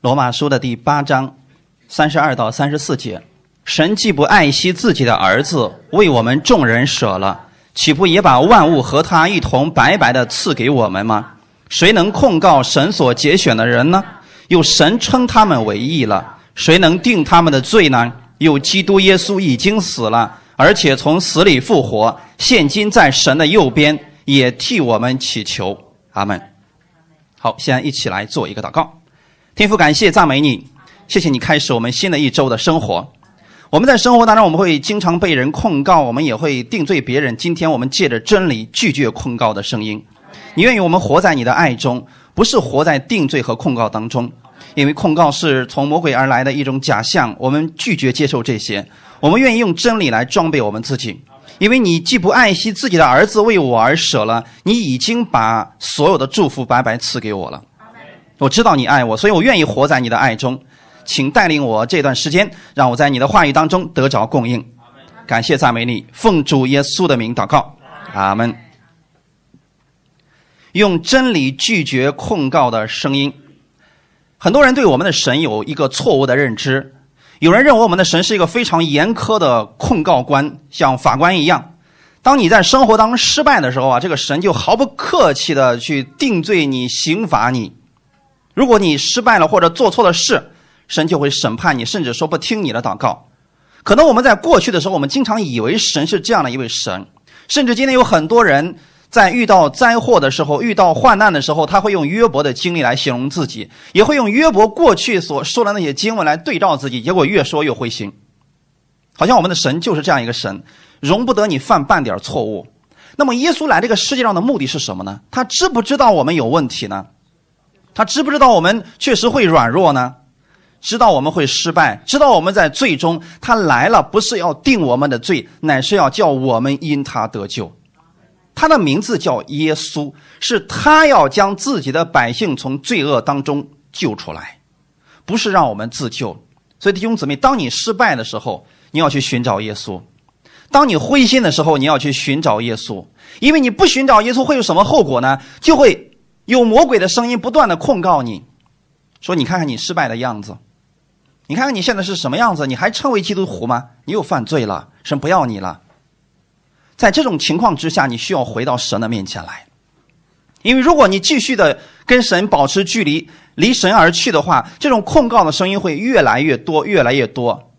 罗马书的第八章三十二到三十四节：神既不爱惜自己的儿子，为我们众人舍了，岂不也把万物和他一同白白的赐给我们吗？谁能控告神所拣选的人呢？有神称他们为义了，谁能定他们的罪呢？有基督耶稣已经死了，而且从死里复活，现今在神的右边，也替我们祈求。阿门。好，现在一起来做一个祷告。天父，感谢赞美你，谢谢你开始我们新的一周的生活。我们在生活当中，我们会经常被人控告，我们也会定罪别人。今天我们借着真理拒绝控告的声音。你愿意我们活在你的爱中，不是活在定罪和控告当中，因为控告是从魔鬼而来的一种假象。我们拒绝接受这些，我们愿意用真理来装备我们自己。因为你既不爱惜自己的儿子为我而舍了，你已经把所有的祝福白白赐给我了。我知道你爱我，所以我愿意活在你的爱中，请带领我这段时间，让我在你的话语当中得着供应。感谢赞美你，奉主耶稣的名祷告，阿门。用真理拒绝控告的声音。很多人对我们的神有一个错误的认知，有人认为我们的神是一个非常严苛的控告官，像法官一样。当你在生活当中失败的时候啊，这个神就毫不客气的去定罪你、刑罚你。如果你失败了或者做错了事，神就会审判你，甚至说不听你的祷告。可能我们在过去的时候，我们经常以为神是这样的一位神，甚至今天有很多人在遇到灾祸的时候、遇到患难的时候，他会用约伯的经历来形容自己，也会用约伯过去所说的那些经文来对照自己，结果越说越灰心，好像我们的神就是这样一个神，容不得你犯半点错误。那么耶稣来这个世界上的目的是什么呢？他知不知道我们有问题呢？他知不知道我们确实会软弱呢？知道我们会失败，知道我们在最终他来了不是要定我们的罪，乃是要叫我们因他得救。他的名字叫耶稣，是他要将自己的百姓从罪恶当中救出来，不是让我们自救。所以弟兄姊妹，当你失败的时候，你要去寻找耶稣；当你灰心的时候，你要去寻找耶稣。因为你不寻找耶稣，会有什么后果呢？就会。有魔鬼的声音不断的控告你，说：“你看看你失败的样子，你看看你现在是什么样子？你还称为基督徒吗？你又犯罪了，神不要你了。”在这种情况之下，你需要回到神的面前来，因为如果你继续的跟神保持距离，离神而去的话，这种控告的声音会越来越多，越来越多，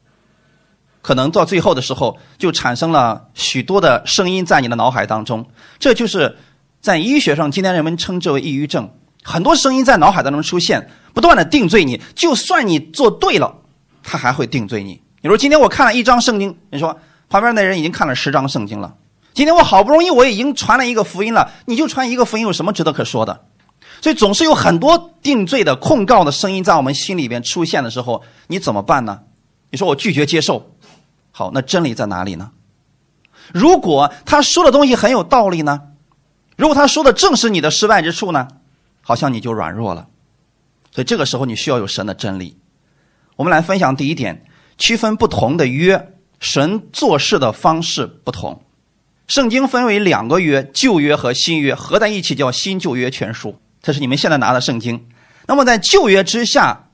可能到最后的时候，就产生了许多的声音在你的脑海当中，这就是。在医学上，今天人们称之为抑郁症。很多声音在脑海当中出现，不断的定罪你。就算你做对了，他还会定罪你。你说今天我看了一张圣经，你说旁边那人已经看了十张圣经了。今天我好不容易我已经传了一个福音了，你就传一个福音有什么值得可说的？所以总是有很多定罪的控告的声音在我们心里边出现的时候，你怎么办呢？你说我拒绝接受，好，那真理在哪里呢？如果他说的东西很有道理呢？如果他说的正是你的失败之处呢，好像你就软弱了。所以这个时候你需要有神的真理。我们来分享第一点，区分不同的约，神做事的方式不同。圣经分为两个约，旧约和新约合在一起叫新旧约全书。这是你们现在拿的圣经。那么在旧约之下，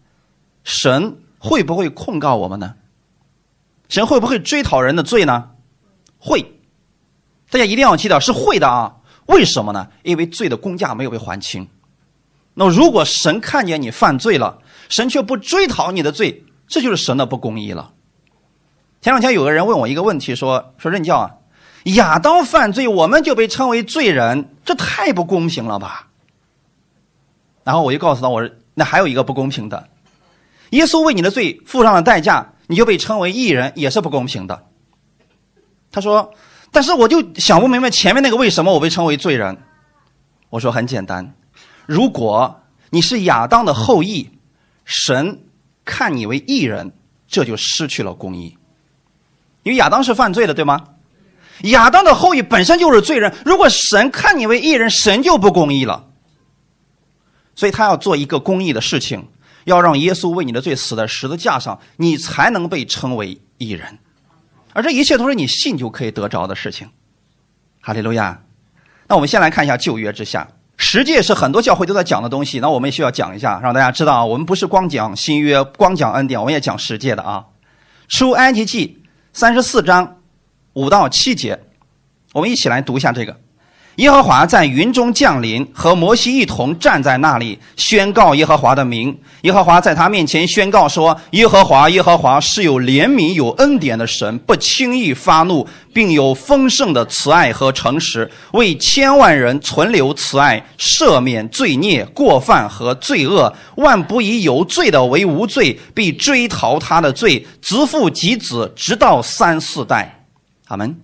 神会不会控告我们呢？神会不会追讨人的罪呢？会。大家一定要记得是会的啊。为什么呢？因为罪的公价没有被还清。那如果神看见你犯罪了，神却不追讨你的罪，这就是神的不公义了。前两天有个人问我一个问题，说说任教啊，亚当犯罪，我们就被称为罪人，这太不公平了吧？然后我就告诉他，我说那还有一个不公平的，耶稣为你的罪付上了代价，你就被称为义人，也是不公平的。他说。但是我就想不明白前面那个为什么我被称为罪人？我说很简单，如果你是亚当的后裔，神看你为异人，这就失去了公义，因为亚当是犯罪的，对吗？亚当的后裔本身就是罪人，如果神看你为异人，神就不公义了。所以他要做一个公义的事情，要让耶稣为你的罪死在十字架上，你才能被称为异人。而这一切都是你信就可以得着的事情，哈利路亚。那我们先来看一下旧约之下，十诫是很多教会都在讲的东西，那我们也需要讲一下，让大家知道啊，我们不是光讲新约、光讲恩典，我们也讲十诫的啊。出埃及记三十四章五到七节，我们一起来读一下这个。耶和华在云中降临，和摩西一同站在那里，宣告耶和华的名。耶和华在他面前宣告说：“耶和华，耶和华是有怜悯、有恩典的神，不轻易发怒，并有丰盛的慈爱和诚实，为千万人存留慈爱，赦免罪孽、过犯和罪恶。万不以有罪的为无罪，必追讨他的罪，子父及子，直到三四代。”阿门。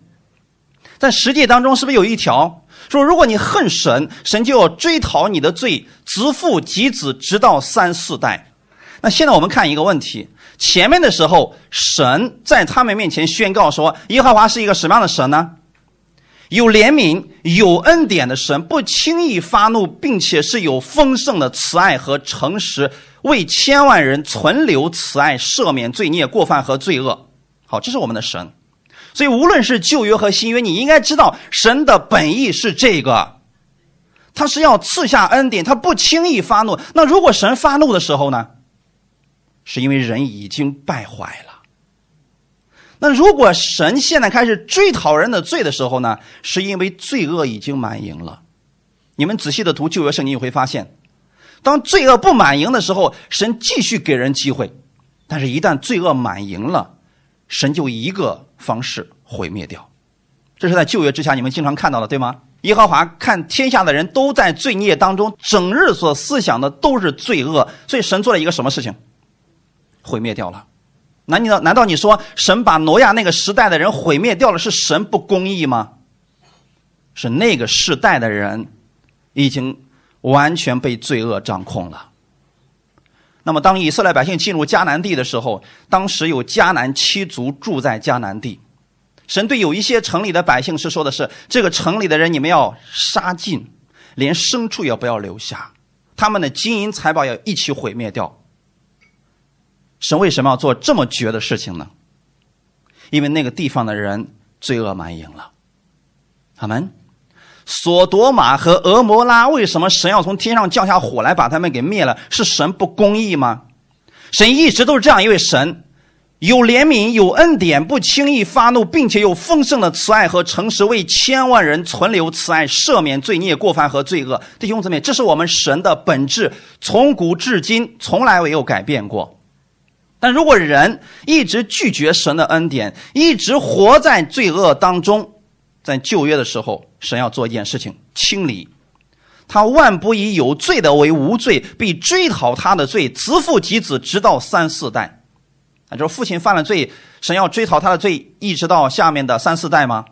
在实际当中，是不是有一条？说，如果你恨神，神就要追讨你的罪，子父及子，直到三四代。那现在我们看一个问题：前面的时候，神在他们面前宣告说，耶和华是一个什么样的神呢？有怜悯、有恩典的神，不轻易发怒，并且是有丰盛的慈爱和诚实，为千万人存留慈爱，赦免罪孽、过犯和罪恶。好，这是我们的神。所以，无论是旧约和新约，你应该知道神的本意是这个，他是要赐下恩典，他不轻易发怒。那如果神发怒的时候呢？是因为人已经败坏了。那如果神现在开始追讨人的罪的时候呢？是因为罪恶已经满盈了。你们仔细的读旧约圣经，你会发现，当罪恶不满盈的时候，神继续给人机会；但是，一旦罪恶满盈了，神就一个。方式毁灭掉，这是在旧约之下你们经常看到的，对吗？耶和华看天下的人都在罪孽当中，整日所思想的都是罪恶，所以神做了一个什么事情？毁灭掉了。难道难道你说神把挪亚那个时代的人毁灭掉了，是神不公义吗？是那个时代的人已经完全被罪恶掌控了。那么，当以色列百姓进入迦南地的时候，当时有迦南七族住在迦南地。神对有一些城里的百姓是说的是：这个城里的人你们要杀尽，连牲畜也不要留下，他们的金银财宝要一起毁灭掉。神为什么要做这么绝的事情呢？因为那个地方的人罪恶满盈了。阿门。索多玛和俄摩拉，为什么神要从天上降下火来把他们给灭了？是神不公义吗？神一直都是这样一位神，有怜悯，有恩典，不轻易发怒，并且有丰盛的慈爱和诚实，为千万人存留慈爱，赦免罪孽、过犯和罪恶。弟兄姊妹，这是我们神的本质，从古至今从来没有改变过。但如果人一直拒绝神的恩典，一直活在罪恶当中，在旧约的时候。神要做一件事情，清理他万不以有罪的为无罪，必追讨他的罪，子父及子，直到三四代。啊，就是父亲犯了罪，神要追讨他的罪，一直到下面的三四代吗？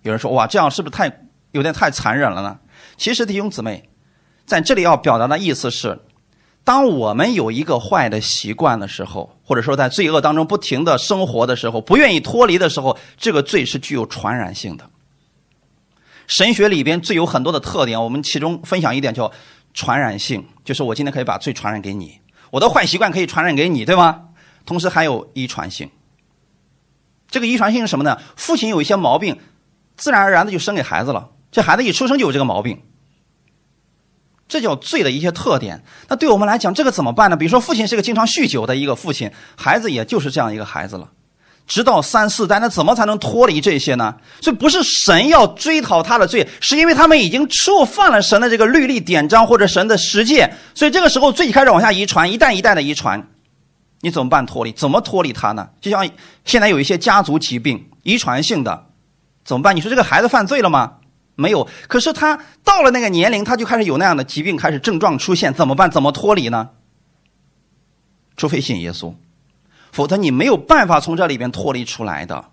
有人说，哇，这样是不是太有点太残忍了呢？其实弟兄姊妹，在这里要表达的意思是。当我们有一个坏的习惯的时候，或者说在罪恶当中不停的生活的时候，不愿意脱离的时候，这个罪是具有传染性的。神学里边最有很多的特点，我们其中分享一点叫传染性，就是我今天可以把罪传染给你，我的坏习惯可以传染给你，对吗？同时还有遗传性。这个遗传性是什么呢？父亲有一些毛病，自然而然的就生给孩子了，这孩子一出生就有这个毛病。这叫罪的一些特点。那对我们来讲，这个怎么办呢？比如说，父亲是个经常酗酒的一个父亲，孩子也就是这样一个孩子了，直到三四代，那怎么才能脱离这些呢？所以不是神要追讨他的罪，是因为他们已经触犯了神的这个律例典章或者神的实践，所以这个时候罪开始往下遗传，一代一代的遗传，你怎么办脱离？怎么脱离他呢？就像现在有一些家族疾病，遗传性的，怎么办？你说这个孩子犯罪了吗？没有，可是他到了那个年龄，他就开始有那样的疾病，开始症状出现，怎么办？怎么脱离呢？除非信耶稣，否则你没有办法从这里边脱离出来的，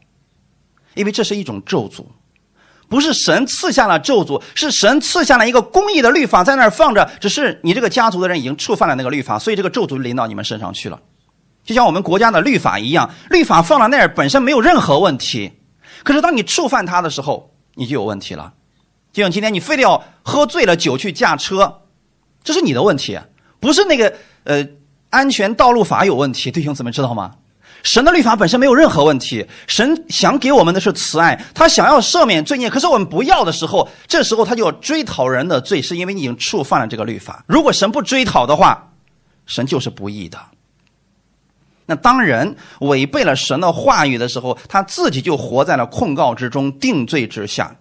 因为这是一种咒诅，不是神赐下了咒诅，是神赐下了一个公义的律法在那儿放着，只是你这个家族的人已经触犯了那个律法，所以这个咒诅临到你们身上去了，就像我们国家的律法一样，律法放到那儿本身没有任何问题，可是当你触犯它的时候，你就有问题了。就像今天你非得要喝醉了酒去驾车，这是你的问题，不是那个呃安全道路法有问题。弟兄姊妹知道吗？神的律法本身没有任何问题，神想给我们的是慈爱，他想要赦免罪孽。可是我们不要的时候，这时候他就要追讨人的罪，是因为你已经触犯了这个律法。如果神不追讨的话，神就是不义的。那当人违背了神的话语的时候，他自己就活在了控告之中、定罪之下。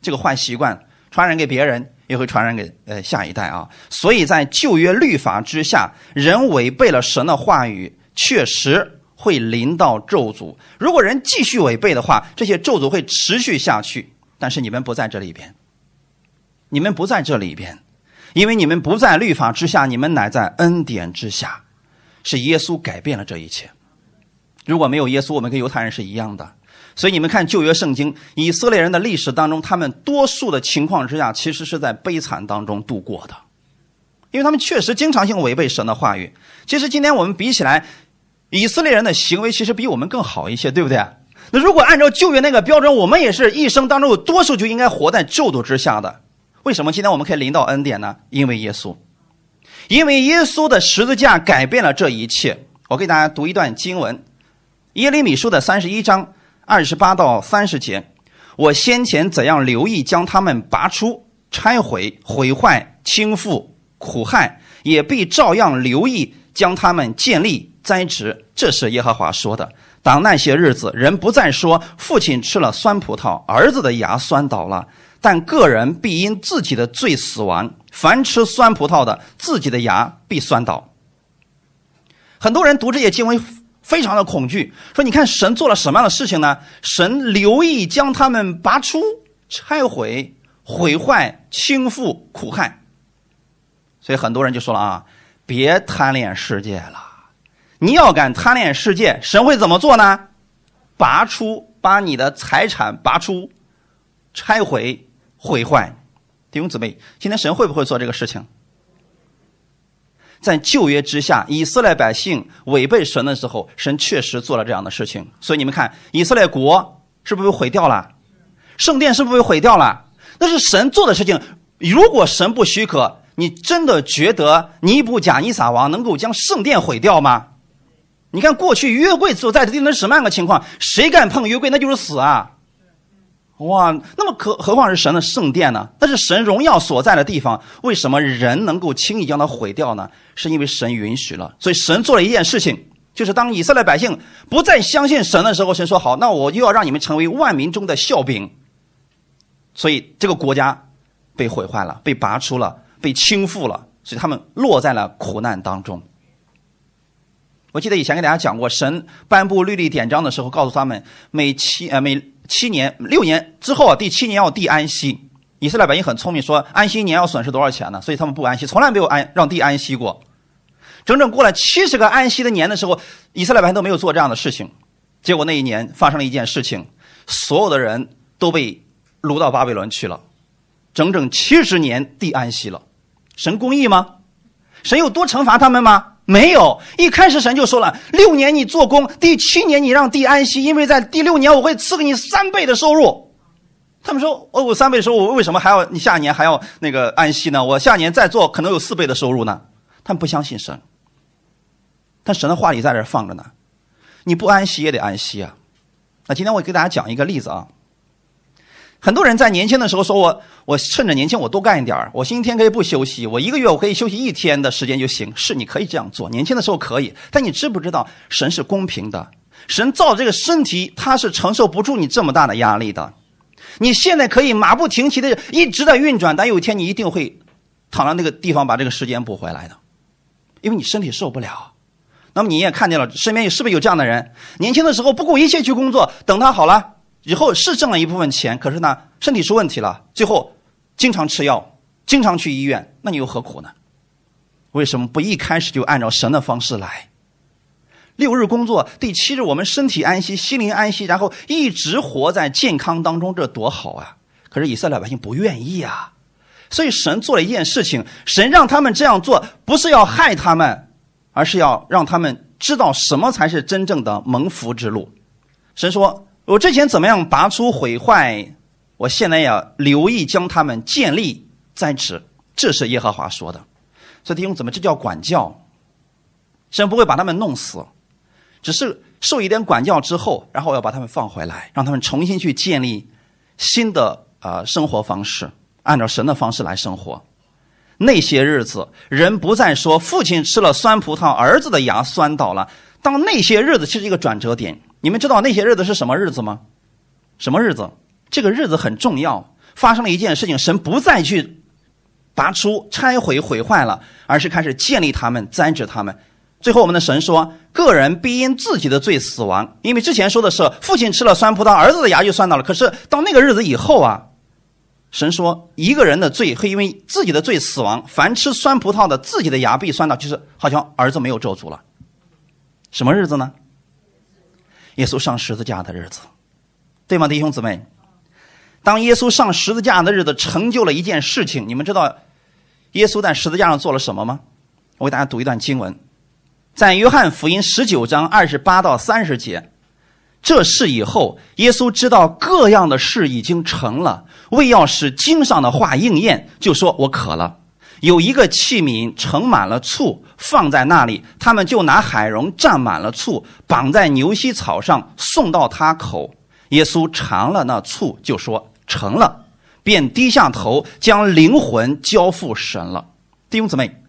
这个坏习惯传染给别人，也会传染给呃下一代啊。所以在旧约律法之下，人违背了神的话语，确实会临到咒诅。如果人继续违背的话，这些咒诅会持续下去。但是你们不在这里边，你们不在这里边，因为你们不在律法之下，你们乃在恩典之下。是耶稣改变了这一切。如果没有耶稣，我们跟犹太人是一样的。所以你们看旧约圣经，以色列人的历史当中，他们多数的情况之下，其实是在悲惨当中度过的，因为他们确实经常性违背神的话语。其实今天我们比起来，以色列人的行为其实比我们更好一些，对不对？那如果按照旧约那个标准，我们也是一生当中有多数就应该活在咒诅之下的。为什么今天我们可以临到恩典呢？因为耶稣。因为耶稣的十字架改变了这一切。我给大家读一段经文，《耶利米书》的三十一章二十八到三十节。我先前怎样留意将他们拔出、拆毁、毁坏、倾覆、苦害，也必照样留意将他们建立、栽植。这是耶和华说的。当那些日子，人不再说父亲吃了酸葡萄，儿子的牙酸倒了。但个人必因自己的罪死亡。凡吃酸葡萄的，自己的牙必酸倒。很多人读这些经文，非常的恐惧，说：“你看神做了什么样的事情呢？神留意将他们拔出、拆毁、毁坏、倾覆、苦害。”所以很多人就说了啊：“别贪恋世界了！你要敢贪恋世界，神会怎么做呢？拔出，把你的财产拔出，拆毁。”毁坏，弟兄姊妹，今天神会不会做这个事情？在旧约之下，以色列百姓违背神的时候，神确实做了这样的事情。所以你们看，以色列国是不是被毁掉了？圣殿是不是被毁掉了？那是神做的事情。如果神不许可，你真的觉得尼布甲尼撒王能够将圣殿毁掉吗？你看过去约柜所在的地方是什么样的情况？谁敢碰约柜，那就是死啊！哇，那么可何况是神的圣殿呢？那是神荣耀所在的地方，为什么人能够轻易将它毁掉呢？是因为神允许了。所以神做了一件事情，就是当以色列百姓不再相信神的时候，神说：“好，那我又要让你们成为万民中的笑柄。”所以这个国家被毁坏了，被拔出了，被倾覆了，所以他们落在了苦难当中。我记得以前给大家讲过，神颁布律例典章的时候，告诉他们每七呃每。七年六年之后啊，第七年要地安息。以色列百姓很聪明，说安息一年要损失多少钱呢？所以他们不安息，从来没有安让地安息过。整整过了七十个安息的年的时候，以色列百姓都没有做这样的事情。结果那一年发生了一件事情，所有的人都被掳到巴比伦去了。整整七十年地安息了，神公义吗？神有多惩罚他们吗？没有，一开始神就说了，六年你做工，第七年你让地安息，因为在第六年我会赐给你三倍的收入。他们说，哦，我三倍收入，我为什么还要你下年还要那个安息呢？我下年再做可能有四倍的收入呢。他们不相信神，但神的话里在这放着呢，你不安息也得安息啊。那今天我给大家讲一个例子啊。很多人在年轻的时候说：“我我趁着年轻，我多干一点我星期天可以不休息，我一个月我可以休息一天的时间就行。”是，你可以这样做，年轻的时候可以。但你知不知道，神是公平的，神造这个身体，他是承受不住你这么大的压力的。你现在可以马不停蹄的一直在运转，但有一天你一定会躺到那个地方把这个时间补回来的，因为你身体受不了。那么你也看见了，身边是不是有这样的人？年轻的时候不顾一切去工作，等他好了。以后是挣了一部分钱，可是呢，身体出问题了，最后经常吃药，经常去医院，那你又何苦呢？为什么不一开始就按照神的方式来？六日工作，第七日我们身体安息，心灵安息，然后一直活在健康当中，这多好啊！可是以色列百姓不愿意啊，所以神做了一件事情，神让他们这样做，不是要害他们，而是要让他们知道什么才是真正的蒙福之路。神说。我之前怎么样拔出毁坏，我现在要留意将他们建立在此。这是耶和华说的。所以弟兄怎么这叫管教？神不会把他们弄死，只是受一点管教之后，然后要把他们放回来，让他们重新去建立新的呃生活方式，按照神的方式来生活。那些日子，人不再说父亲吃了酸葡萄，儿子的牙酸倒了。当那些日子其实一个转折点，你们知道那些日子是什么日子吗？什么日子？这个日子很重要，发生了一件事情，神不再去拔出、拆毁、毁坏了，而是开始建立他们、栽植他们。最后，我们的神说：“个人必因自己的罪死亡。”因为之前说的是父亲吃了酸葡萄，儿子的牙就酸到了。可是到那个日子以后啊，神说一个人的罪会因为自己的罪死亡。凡吃酸葡萄的，自己的牙必酸到，就是好像儿子没有咒诅了。什么日子呢？耶稣上十字架的日子，对吗，弟兄姊妹？当耶稣上十字架的日子，成就了一件事情。你们知道耶稣在十字架上做了什么吗？我给大家读一段经文。在约翰福音十九章二十八到三十节，这事以后，耶稣知道各样的事已经成了，为要使经上的话应验，就说：“我渴了。”有一个器皿盛满了醋，放在那里，他们就拿海蓉蘸满了醋，绑在牛膝草上，送到他口。耶稣尝了那醋，就说：“成了。”便低下头，将灵魂交付神了。弟兄姊妹，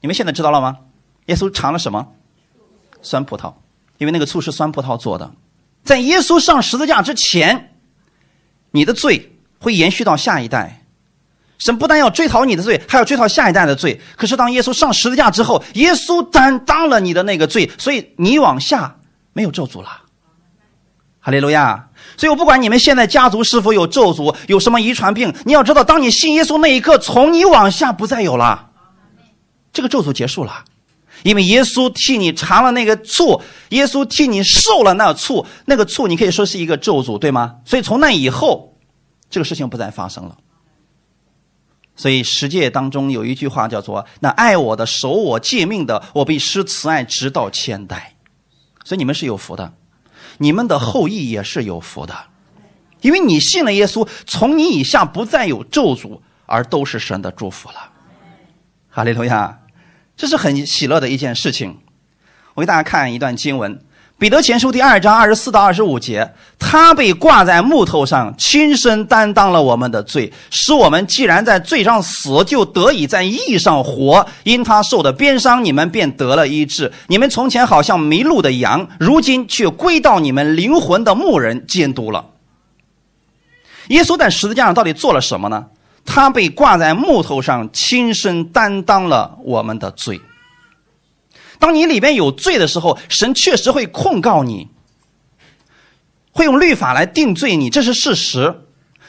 你们现在知道了吗？耶稣尝了什么？酸葡萄，因为那个醋是酸葡萄做的。在耶稣上十字架之前，你的罪会延续到下一代。神不但要追讨你的罪，还要追讨下一代的罪。可是当耶稣上十字架之后，耶稣担当了你的那个罪，所以你往下没有咒诅了。哈利路亚！所以我不管你们现在家族是否有咒诅，有什么遗传病，你要知道，当你信耶稣那一刻，从你往下不再有了，这个咒诅结束了。因为耶稣替你尝了那个醋，耶稣替你受了那醋，那个醋你可以说是一个咒诅，对吗？所以从那以后，这个事情不再发生了。所以十诫当中有一句话叫做：“那爱我的、守我诫命的，我必施慈爱直到千代。”所以你们是有福的，你们的后裔也是有福的，因为你信了耶稣，从你以下不再有咒诅，而都是神的祝福了。哈利路亚。这是很喜乐的一件事情。我给大家看一段经文，《彼得前书》第二章二十四到二十五节：他被挂在木头上，亲身担当了我们的罪，使我们既然在罪上死，就得以在义上活。因他受的鞭伤，你们便得了医治。你们从前好像迷路的羊，如今却归到你们灵魂的牧人监督了。耶稣在十字架上到底做了什么呢？他被挂在木头上，亲身担当了我们的罪。当你里边有罪的时候，神确实会控告你，会用律法来定罪你，这是事实。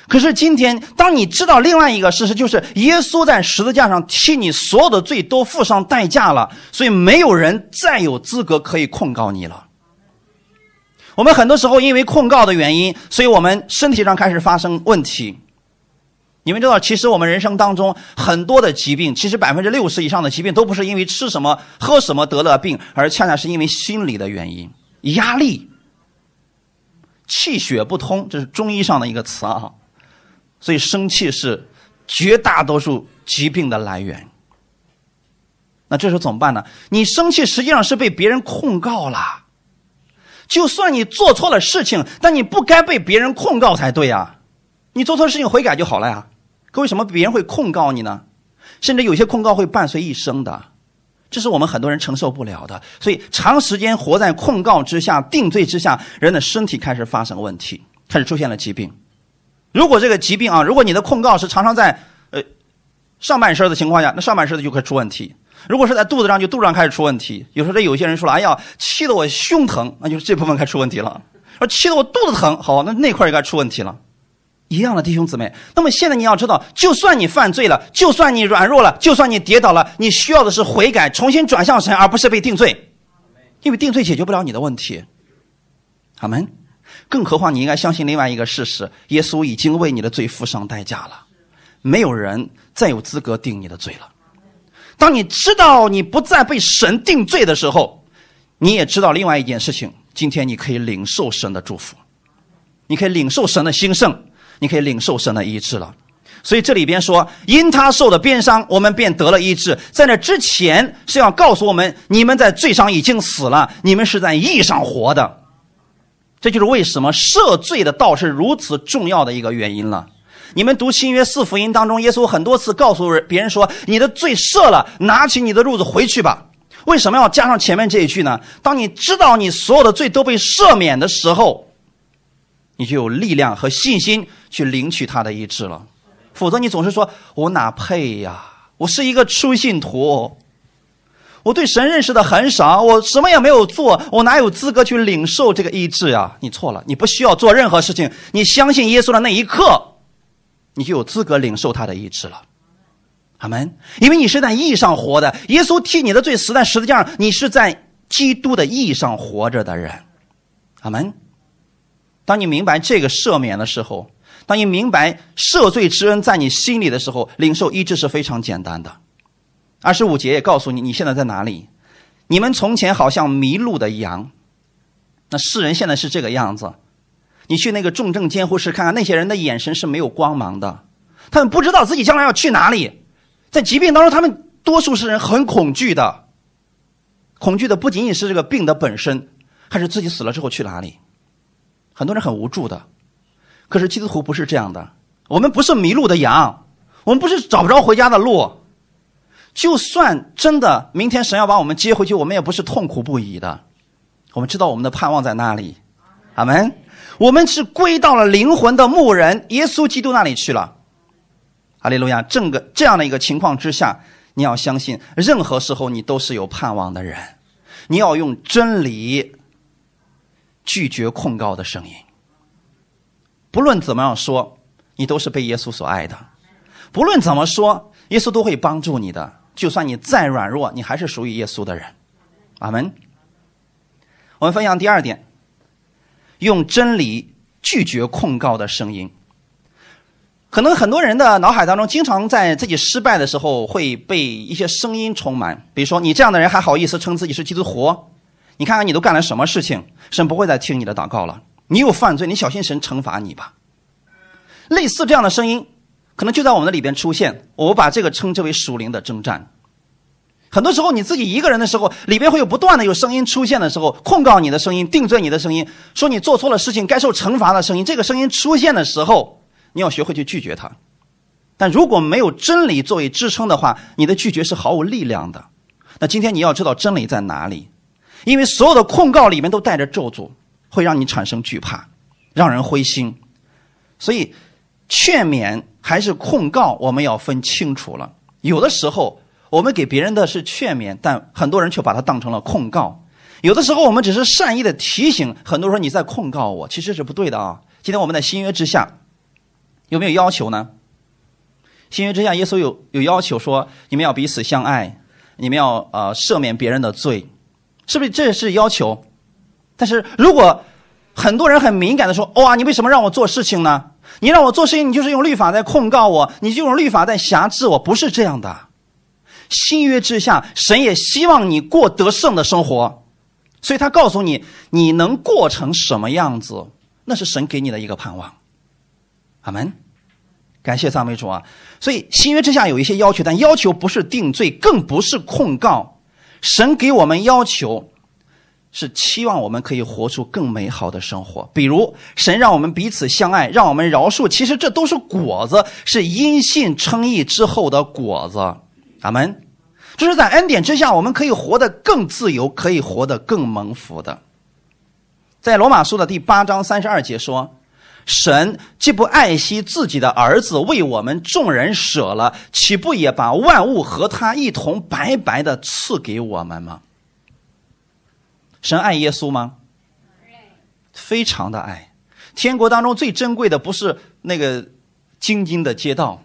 可是今天，当你知道另外一个事实，就是耶稣在十字架上替你所有的罪都付上代价了，所以没有人再有资格可以控告你了。我们很多时候因为控告的原因，所以我们身体上开始发生问题。你们知道，其实我们人生当中很多的疾病，其实百分之六十以上的疾病都不是因为吃什么、喝什么得了病，而恰恰是因为心理的原因，压力、气血不通，这是中医上的一个词啊。所以生气是绝大多数疾病的来源。那这时候怎么办呢？你生气实际上是被别人控告了，就算你做错了事情，但你不该被别人控告才对呀。你做错事情悔改就好了呀。可为什么别人会控告你呢？甚至有些控告会伴随一生的，这是我们很多人承受不了的。所以长时间活在控告之下、定罪之下，人的身体开始发生问题，开始出现了疾病。如果这个疾病啊，如果你的控告是常常在呃上半身的情况下，那上半身的就会出问题；如果是在肚子上，就肚子上开始出问题。有时候这有些人说了：“哎呀，气得我胸疼，那就是这部分该出问题了。”说气得我肚子疼，好，那那块也该出问题了。一样的弟兄姊妹，那么现在你要知道，就算你犯罪了，就算你软弱了，就算你跌倒了，你需要的是悔改，重新转向神，而不是被定罪，因为定罪解决不了你的问题。阿门。更何况你应该相信另外一个事实：耶稣已经为你的罪付上代价了，没有人再有资格定你的罪了。当你知道你不再被神定罪的时候，你也知道另外一件事情：今天你可以领受神的祝福，你可以领受神的兴盛。你可以领受神的医治了，所以这里边说，因他受的鞭伤，我们便得了医治。在那之前是要告诉我们，你们在罪上已经死了，你们是在义上活的。这就是为什么赦罪的道是如此重要的一个原因了。你们读新约四福音当中，耶稣很多次告诉别人说：“你的罪赦了，拿起你的褥子回去吧。”为什么要加上前面这一句呢？当你知道你所有的罪都被赦免的时候，你就有力量和信心去领取他的医治了。否则，你总是说：“我哪配呀？我是一个初信徒，我对神认识的很少，我什么也没有做，我哪有资格去领受这个医治呀？”你错了，你不需要做任何事情，你相信耶稣的那一刻，你就有资格领受他的医治了。阿门。因为你是在义上活的，耶稣替你的罪死在十字架上，你是在基督的意义上活着的人。阿门。当你明白这个赦免的时候。当你明白赦罪之恩在你心里的时候，领受医治是非常简单的。二十五节也告诉你，你现在在哪里？你们从前好像迷路的羊，那世人现在是这个样子。你去那个重症监护室看看，那些人的眼神是没有光芒的，他们不知道自己将来要去哪里。在疾病当中，他们多数是人很恐惧的，恐惧的不仅仅是这个病的本身，还是自己死了之后去哪里。很多人很无助的。可是基督徒不是这样的，我们不是迷路的羊，我们不是找不着回家的路。就算真的明天神要把我们接回去，我们也不是痛苦不已的。我们知道我们的盼望在哪里，阿门。我们是归到了灵魂的牧人耶稣基督那里去了。哈利路亚！这个这样的一个情况之下，你要相信，任何时候你都是有盼望的人。你要用真理拒绝控告的声音。不论怎么样说，你都是被耶稣所爱的。不论怎么说，耶稣都会帮助你的。就算你再软弱，你还是属于耶稣的人。阿门。我们分享第二点，用真理拒绝控告的声音。可能很多人的脑海当中，经常在自己失败的时候，会被一些声音充满。比如说，你这样的人还好意思称自己是基督徒？你看看你都干了什么事情？神不会再听你的祷告了。你有犯罪，你小心神惩罚你吧。类似这样的声音，可能就在我们的里边出现。我把这个称之为属灵的征战。很多时候你自己一个人的时候，里边会有不断的有声音出现的时候，控告你的声音、定罪你的声音，说你做错了事情该受惩罚的声音。这个声音出现的时候，你要学会去拒绝它。但如果没有真理作为支撑的话，你的拒绝是毫无力量的。那今天你要知道真理在哪里，因为所有的控告里面都带着咒诅。会让你产生惧怕，让人灰心，所以劝勉还是控告，我们要分清楚了。有的时候我们给别人的是劝勉，但很多人却把它当成了控告；有的时候我们只是善意的提醒，很多人说你在控告我，其实是不对的啊。今天我们在新约之下有没有要求呢？新约之下，耶稣有有要求说，你们要彼此相爱，你们要呃赦免别人的罪，是不是？这是要求。但是如果很多人很敏感的说：“哇，你为什么让我做事情呢？你让我做事情，你就是用律法在控告我，你就用律法在辖制我，不是这样的。新约之下，神也希望你过得胜的生活，所以他告诉你，你能过成什么样子，那是神给你的一个盼望。阿门，感谢赞美主啊！所以新约之下有一些要求，但要求不是定罪，更不是控告，神给我们要求。是期望我们可以活出更美好的生活，比如神让我们彼此相爱，让我们饶恕，其实这都是果子，是因信称义之后的果子。阿门。这是在恩典之下，我们可以活得更自由，可以活得更蒙福的。在罗马书的第八章三十二节说：“神既不爱惜自己的儿子，为我们众人舍了，岂不也把万物和他一同白白的赐给我们吗？”神爱耶稣吗？非常的爱。天国当中最珍贵的不是那个晶晶的街道，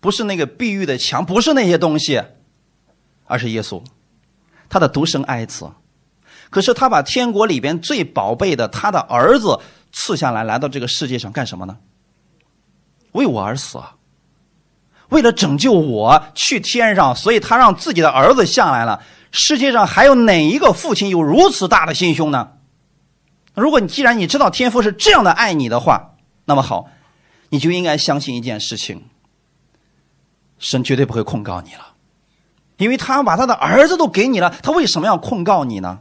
不是那个碧玉的墙，不是那些东西，而是耶稣，他的独生爱子。可是他把天国里边最宝贝的他的儿子赐下来，来到这个世界上干什么呢？为我而死，为了拯救我去天上，所以他让自己的儿子下来了。世界上还有哪一个父亲有如此大的心胸呢？如果你既然你知道天父是这样的爱你的话，那么好，你就应该相信一件事情：神绝对不会控告你了，因为他把他的儿子都给你了，他为什么要控告你呢？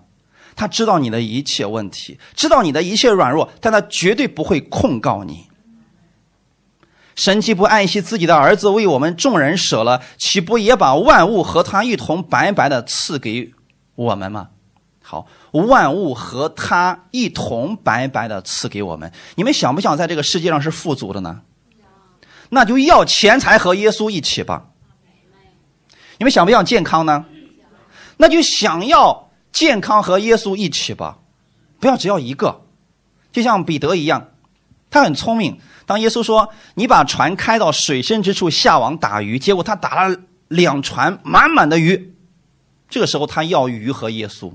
他知道你的一切问题，知道你的一切软弱，但他绝对不会控告你。神既不爱惜自己的儿子为我们众人舍了，岂不也把万物和他一同白白的赐给我们吗？好，万物和他一同白白的赐给我们。你们想不想在这个世界上是富足的呢？那就要钱财和耶稣一起吧。你们想不想健康呢？那就想要健康和耶稣一起吧，不要只要一个。就像彼得一样，他很聪明。当耶稣说：“你把船开到水深之处下网打鱼。”结果他打了两船满满的鱼。这个时候他要鱼和耶稣，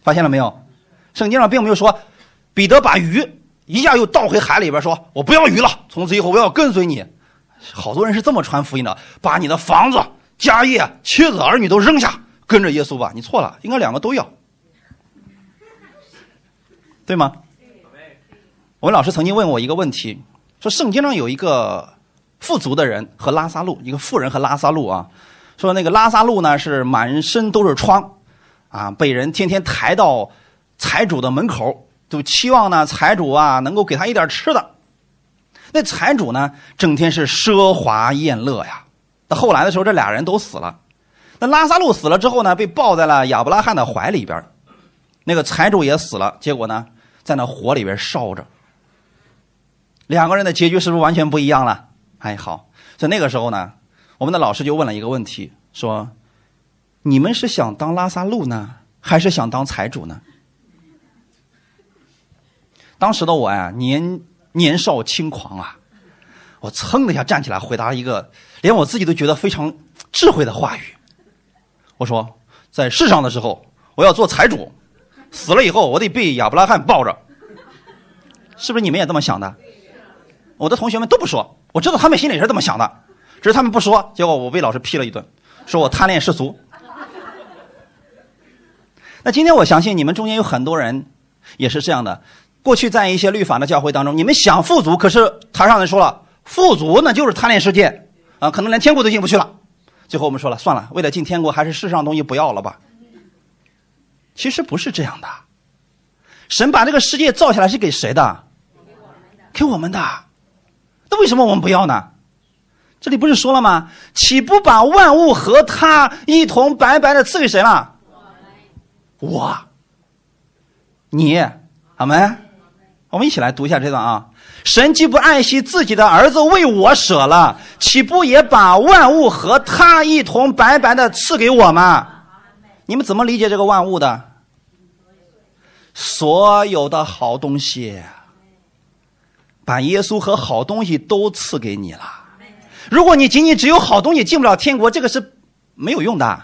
发现了没有？圣经上并没有说彼得把鱼。一下又倒回海里边，说：“我不要鱼了，从此以后我要跟随你。”好多人是这么传福音的：把你的房子、家业、妻子、儿女都扔下，跟着耶稣吧。你错了，应该两个都要，对吗？我们老师曾经问我一个问题，说圣经上有一个富足的人和拉萨路，一个富人和拉萨路啊，说那个拉萨路呢是满身都是疮，啊，被人天天抬到财主的门口。就期望呢，财主啊能够给他一点吃的。那财主呢，整天是奢华宴乐呀。到后来的时候，这俩人都死了。那拉萨路死了之后呢，被抱在了亚伯拉罕的怀里边。那个财主也死了，结果呢，在那火里边烧着。两个人的结局是不是完全不一样了？哎，好，在那个时候呢，我们的老师就问了一个问题，说：“你们是想当拉萨路呢，还是想当财主呢？”当时的我呀，年年少轻狂啊，我噌的一下站起来，回答了一个连我自己都觉得非常智慧的话语。我说，在世上的时候，我要做财主；死了以后，我得被亚伯拉罕抱着。是不是你们也这么想的？我的同学们都不说，我知道他们心里是这么想的，只是他们不说。结果我被老师批了一顿，说我贪恋世俗。那今天我相信你们中间有很多人也是这样的。过去在一些律法的教会当中，你们想富足，可是台上人说了，富足那就是贪恋世界，啊，可能连天国都进不去了。最后我们说了，算了，为了进天国，还是世上东西不要了吧。其实不是这样的，神把这个世界造下来是给谁的？给我们的。那为什么我们不要呢？这里不是说了吗？岂不把万物和他一同白白的赐给谁了？我，你，阿门。我们一起来读一下这段啊！神既不爱惜自己的儿子为我舍了，岂不也把万物和他一同白白的赐给我吗？你们怎么理解这个万物的？所有的好东西，把耶稣和好东西都赐给你了。如果你仅仅只有好东西进不了天国，这个是没有用的。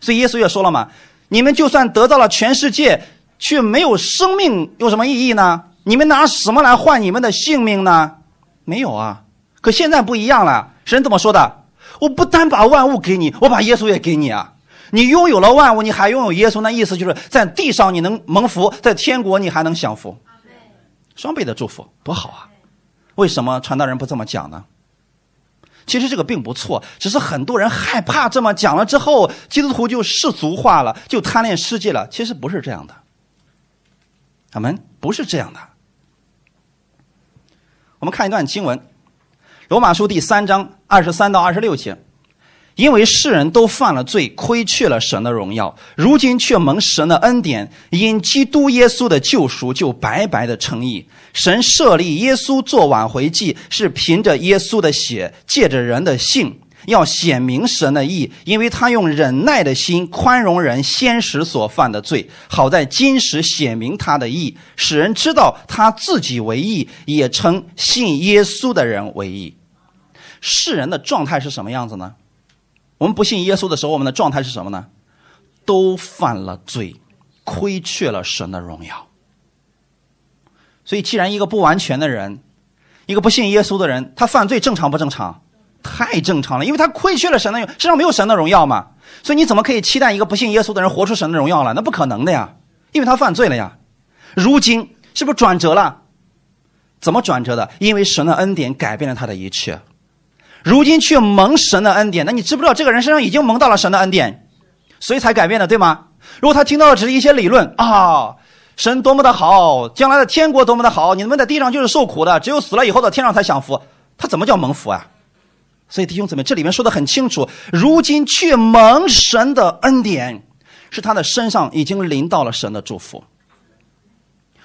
所以耶稣也说了嘛：你们就算得到了全世界，却没有生命，有什么意义呢？你们拿什么来换你们的性命呢？没有啊！可现在不一样了，神怎么说的？我不单把万物给你，我把耶稣也给你啊！你拥有了万物，你还拥有耶稣，那意思就是在地上你能蒙福，在天国你还能享福，双倍的祝福，多好啊！为什么传道人不这么讲呢？其实这个并不错，只是很多人害怕这么讲了之后，基督徒就世俗化了，就贪恋世界了。其实不是这样的，阿门，不是这样的。我们看一段经文，《罗马书》第三章二十三到二十六节，因为世人都犯了罪，亏去了神的荣耀，如今却蒙神的恩典，因基督耶稣的救赎，就白白的称义。神设立耶稣做挽回祭，是凭着耶稣的血，借着人的性。要显明神的义，因为他用忍耐的心宽容人先时所犯的罪，好在今时显明他的义，使人知道他自己为义，也称信耶稣的人为义。世人的状态是什么样子呢？我们不信耶稣的时候，我们的状态是什么呢？都犯了罪，亏缺了神的荣耀。所以，既然一个不完全的人，一个不信耶稣的人，他犯罪正常不正常？太正常了，因为他亏缺了神的身上没有神的荣耀嘛，所以你怎么可以期待一个不信耶稣的人活出神的荣耀了？那不可能的呀，因为他犯罪了呀。如今是不是转折了？怎么转折的？因为神的恩典改变了他的一切。如今却蒙神的恩典。那你知不知道这个人身上已经蒙到了神的恩典，所以才改变的，对吗？如果他听到的只是一些理论啊，神多么的好，将来的天国多么的好，你们在地上就是受苦的，只有死了以后到天上才享福，他怎么叫蒙福啊？所以弟兄姊妹，这里面说的很清楚，如今却蒙神的恩典，是他的身上已经临到了神的祝福。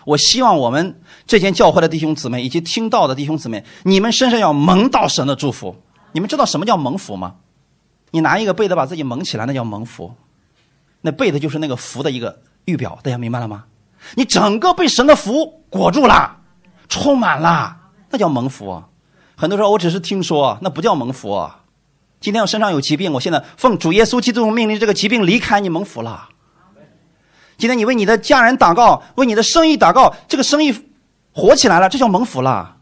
我希望我们这间教会的弟兄姊妹以及听到的弟兄姊妹，你们身上要蒙到神的祝福。你们知道什么叫蒙福吗？你拿一个被子把自己蒙起来，那叫蒙福。那被子就是那个福的一个预表，大家明白了吗？你整个被神的福裹住了，充满了，那叫蒙福。很多时候我只是听说，那不叫蒙福。今天我身上有疾病，我现在奉主耶稣基督命令，这个疾病离开你，蒙福了。今天你为你的家人祷告，为你的生意祷告，这个生意火起来了，这叫蒙福了。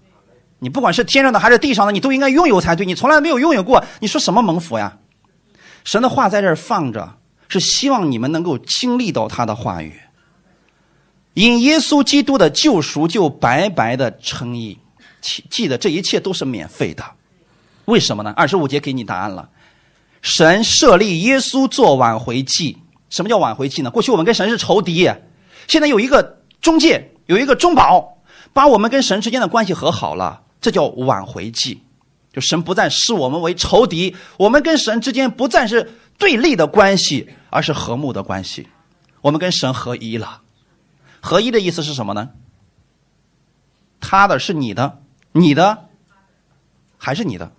你不管是天上的还是地上的，你都应该拥有才对。你从来没有拥有过，你说什么蒙福呀？神的话在这儿放着，是希望你们能够经历到他的话语。因耶稣基督的救赎，就白白的称义。记记得这一切都是免费的，为什么呢？二十五节给你答案了。神设立耶稣做挽回祭。什么叫挽回祭呢？过去我们跟神是仇敌，现在有一个中介，有一个中保，把我们跟神之间的关系和好了，这叫挽回祭。就神不再视我们为仇敌，我们跟神之间不再是对立的关系，而是和睦的关系。我们跟神合一了。合一的意思是什么呢？他的是你的。你的还是你的？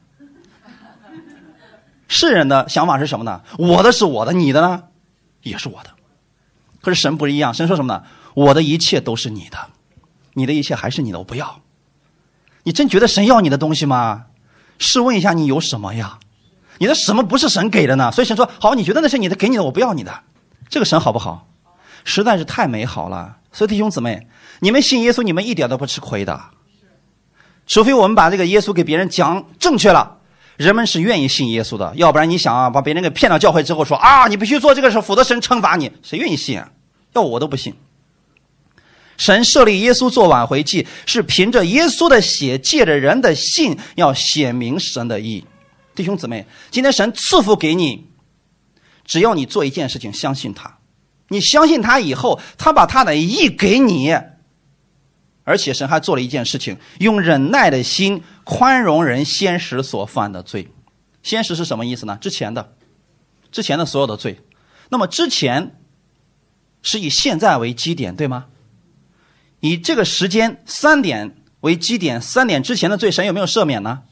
世人的想法是什么呢？我的是我的，你的呢也是我的。可是神不一样，神说什么呢？我的一切都是你的，你的一切还是你的，我不要。你真觉得神要你的东西吗？试问一下，你有什么呀？你的什么不是神给的呢？所以神说：好，你觉得那是你的，给你的，我不要你的。这个神好不好？实在是太美好了。所以弟兄姊妹，你们信耶稣，你们一点都不吃亏的。除非我们把这个耶稣给别人讲正确了，人们是愿意信耶稣的。要不然你想啊，把别人给骗到教会之后说啊，你必须做这个事，否则神惩罚你，谁愿意信啊？要我都不信。神设立耶稣做挽回祭，是凭着耶稣的血，借着人的信，要显明神的意。弟兄姊妹，今天神赐福给你，只要你做一件事情，相信他，你相信他以后，他把他的意给你。而且神还做了一件事情，用忍耐的心宽容人先时所犯的罪。先时是什么意思呢？之前的，之前的所有的罪。那么之前是以现在为基点，对吗？以这个时间三点为基点，三点之前的罪，神有没有赦免呢？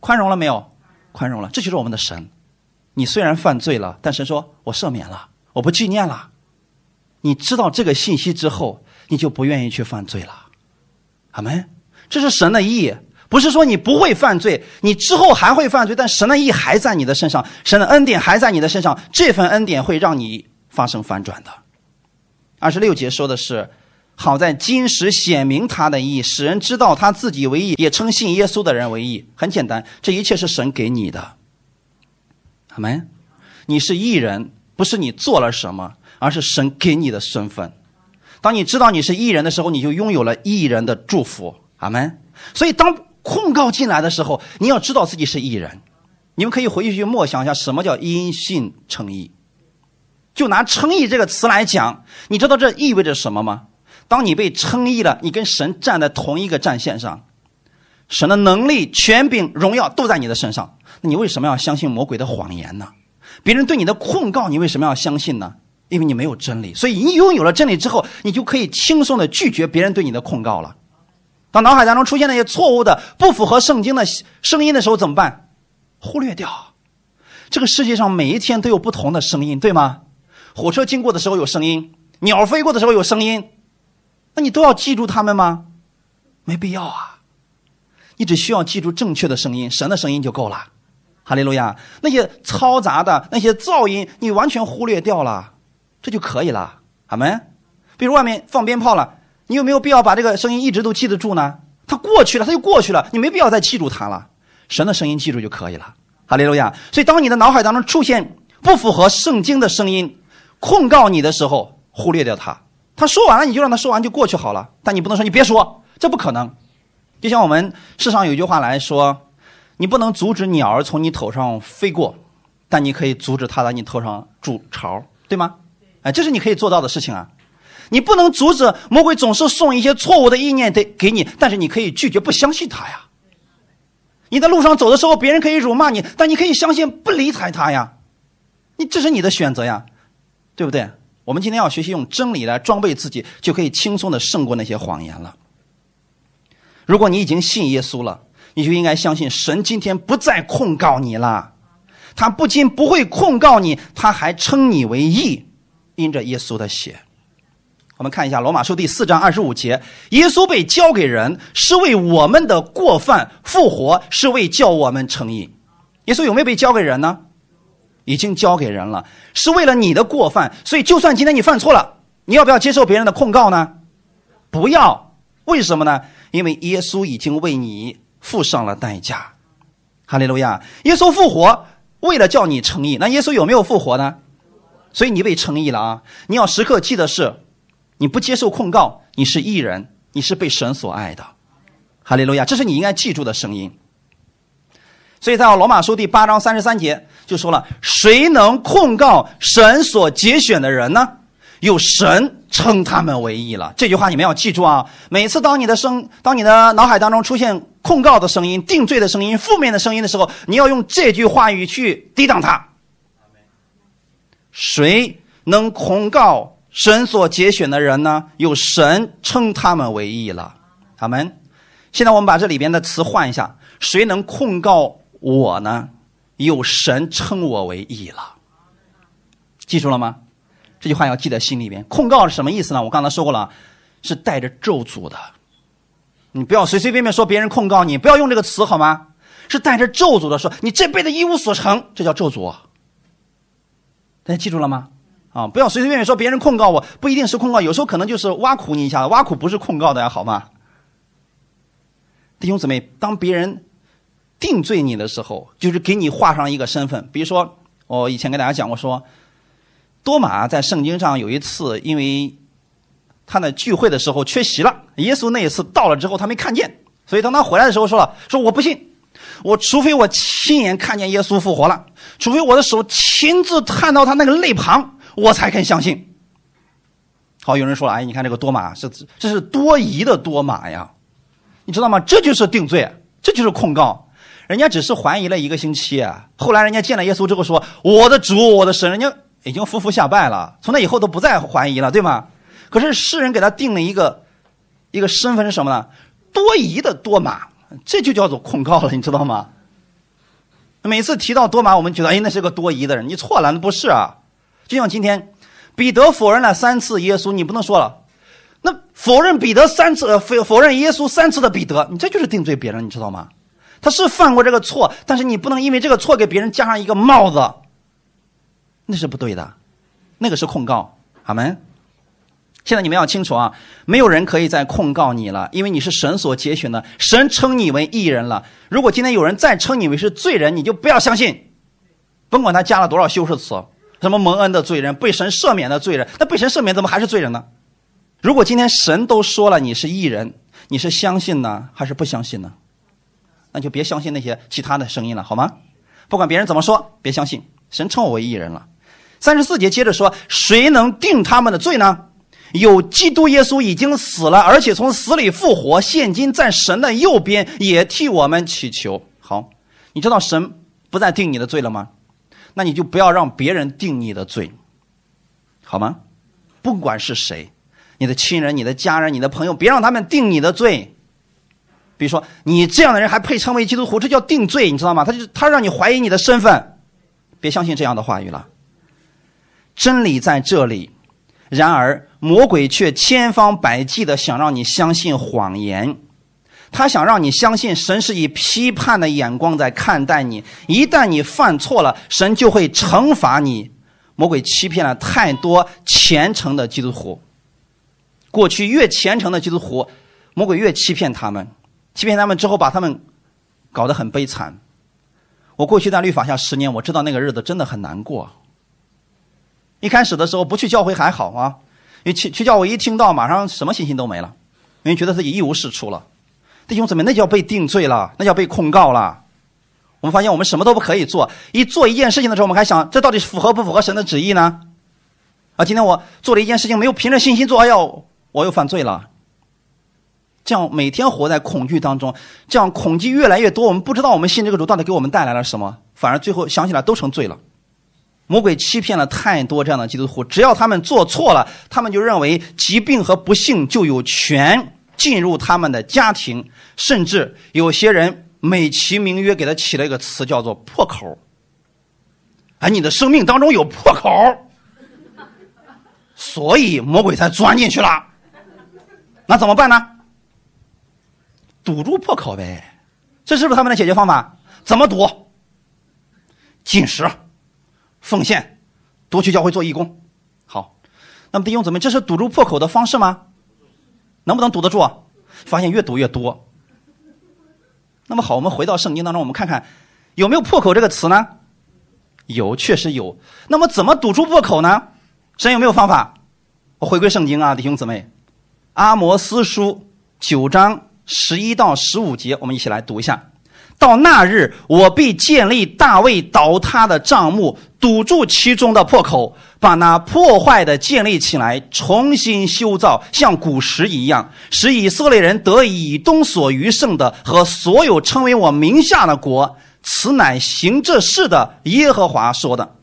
宽容了没有？宽容了。这就是我们的神。你虽然犯罪了，但神说我赦免了，我不纪念了。你知道这个信息之后，你就不愿意去犯罪了。阿门，这是神的意，不是说你不会犯罪，你之后还会犯罪，但神的意还在你的身上，神的恩典还在你的身上，这份恩典会让你发生反转的。二十六节说的是，好在今时显明他的意，使人知道他自己为义，也称信耶稣的人为义。很简单，这一切是神给你的。阿门，你是义人，不是你做了什么，而是神给你的身份。当你知道你是艺人的时候，你就拥有了艺人的祝福，阿门。所以当控告进来的时候，你要知道自己是艺人。你们可以回去去默想一下，什么叫因信称义？就拿称义这个词来讲，你知道这意味着什么吗？当你被称义了，你跟神站在同一个战线上，神的能力、权柄、荣耀都在你的身上，那你为什么要相信魔鬼的谎言呢？别人对你的控告，你为什么要相信呢？因为你没有真理，所以你拥有了真理之后，你就可以轻松的拒绝别人对你的控告了。当脑海当中出现那些错误的、不符合圣经的声音的时候，怎么办？忽略掉。这个世界上每一天都有不同的声音，对吗？火车经过的时候有声音，鸟飞过的时候有声音，那你都要记住他们吗？没必要啊。你只需要记住正确的声音，神的声音就够了。哈利路亚。那些嘈杂的那些噪音，你完全忽略掉了。这就可以了，好没？比如外面放鞭炮了，你有没有必要把这个声音一直都记得住呢？它过去了，它就过去了，你没必要再记住它了。神的声音记住就可以了，哈利路亚。所以，当你的脑海当中出现不符合圣经的声音控告你的时候，忽略掉它。他说完了，你就让他说完就过去好了。但你不能说你别说，这不可能。就像我们世上有句话来说：“你不能阻止鸟儿从你头上飞过，但你可以阻止它在你头上筑巢，对吗？哎，这是你可以做到的事情啊。你不能阻止魔鬼总是送一些错误的意念给给你，但是你可以拒绝不相信他呀。你在路上走的时候，别人可以辱骂你，但你可以相信不理睬他呀。你这是你的选择呀，对不对？我们今天要学习用真理来装备自己，就可以轻松的胜过那些谎言了。如果你已经信耶稣了，你就应该相信神今天不再控告你了。他不仅不会控告你，他还称你为义，因着耶稣的血。我们看一下罗马书第四章二十五节：耶稣被交给人，是为我们的过犯复活，是为叫我们成义。耶稣有没有被交给人呢？已经交给人了，是为了你的过犯。所以，就算今天你犯错了，你要不要接受别人的控告呢？不要。为什么呢？因为耶稣已经为你付上了代价。哈利路亚！耶稣复活，为了叫你成义。那耶稣有没有复活呢？所以你被称义了啊！你要时刻记得是。你不接受控告，你是艺人，你是被神所爱的，哈利路亚！这是你应该记住的声音。所以在罗马书第八章三十三节就说了：“谁能控告神所节选的人呢？有神称他们为义了。”这句话你们要记住啊！每次当你的声，当你的脑海当中出现控告的声音、定罪的声音、负面的声音的时候，你要用这句话语去抵挡它。谁能控告？神所节选的人呢，有神称他们为义了，他们。现在我们把这里边的词换一下，谁能控告我呢？有神称我为义了，记住了吗？这句话要记在心里边。控告是什么意思呢？我刚才说过了，是带着咒诅的。你不要随随便便说别人控告你，不要用这个词好吗？是带着咒诅的，说你这辈子一无所成，这叫咒诅。大家记住了吗？啊，不要随随便便说别人控告我，不一定是控告，有时候可能就是挖苦你一下，挖苦不是控告的呀，好吗？弟兄姊妹，当别人定罪你的时候，就是给你画上一个身份。比如说，我以前跟大家讲过，说多马在圣经上有一次，因为他的聚会的时候缺席了，耶稣那一次到了之后他没看见，所以当他回来的时候说了，说我不信，我除非我亲眼看见耶稣复活了，除非我的手亲自探到他那个肋旁。我才肯相信。好，有人说了，哎，你看这个多马是这是多疑的多马呀，你知道吗？这就是定罪，这就是控告。人家只是怀疑了一个星期，后来人家见了耶稣之后说：“我的主，我的神。”人家已经夫妇下拜了，从那以后都不再怀疑了，对吗？可是世人给他定了一个一个身份是什么呢？多疑的多马，这就叫做控告了，你知道吗？每次提到多马，我们觉得，哎，那是个多疑的人，你错了，那不是啊。就像今天，彼得否认了三次耶稣，你不能说了。那否认彼得三次，否否认耶稣三次的彼得，你这就是定罪别人，你知道吗？他是犯过这个错，但是你不能因为这个错给别人加上一个帽子，那是不对的，那个是控告。阿门。现在你们要清楚啊，没有人可以再控告你了，因为你是神所节选的，神称你为义人了。如果今天有人再称你为是罪人，你就不要相信，甭管他加了多少修饰词。什么蒙恩的罪人，被神赦免的罪人，那被神赦免怎么还是罪人呢？如果今天神都说了你是义人，你是相信呢还是不相信呢？那就别相信那些其他的声音了，好吗？不管别人怎么说，别相信。神称我为义人了。三十四节接着说，谁能定他们的罪呢？有基督耶稣已经死了，而且从死里复活，现今在神的右边，也替我们祈求。好，你知道神不再定你的罪了吗？那你就不要让别人定你的罪，好吗？不管是谁，你的亲人、你的家人、你的朋友，别让他们定你的罪。比如说，你这样的人还配称为基督徒，这叫定罪，你知道吗？他就他让你怀疑你的身份，别相信这样的话语了。真理在这里，然而魔鬼却千方百计的想让你相信谎言。他想让你相信神是以批判的眼光在看待你，一旦你犯错了，神就会惩罚你。魔鬼欺骗了太多虔诚的基督徒，过去越虔诚的基督徒，魔鬼越欺骗他们，欺骗他们之后把他们搞得很悲惨。我过去在律法下十年，我知道那个日子真的很难过。一开始的时候不去教会还好啊，因为去去教会一听到，马上什么信心都没了，因为觉得自己一无是处了。弟兄姊妹，那叫被定罪了，那叫被控告了。我们发现我们什么都不可以做。一做一件事情的时候，我们还想这到底符合不符合神的旨意呢？啊，今天我做了一件事情，没有凭着信心做，哎呀，我又犯罪了。这样每天活在恐惧当中，这样恐惧越来越多，我们不知道我们信这个主到底给我们带来了什么，反而最后想起来都成罪了。魔鬼欺骗了太多这样的基督徒，只要他们做错了，他们就认为疾病和不幸就有权进入他们的家庭，甚至有些人美其名曰给他起了一个词叫做“破口”。哎，你的生命当中有破口，所以魔鬼才钻进去了。那怎么办呢？堵住破口呗，这是不是他们的解决方法？怎么堵？进食、奉献、多去教会做义工。好，那么弟兄姊妹，这是堵住破口的方式吗？能不能堵得住？发现越堵越多。那么好，我们回到圣经当中，我们看看有没有破口这个词呢？有，确实有。那么怎么堵住破口呢？神有没有方法？我回归圣经啊，弟兄姊妹，《阿摩斯书》九章。十一到十五节，我们一起来读一下。到那日，我必建立大卫倒塌的帐幕，堵住其中的破口，把那破坏的建立起来，重新修造，像古时一样，使以色列人得以东所余剩的和所有称为我名下的国。此乃行这事的耶和华说的。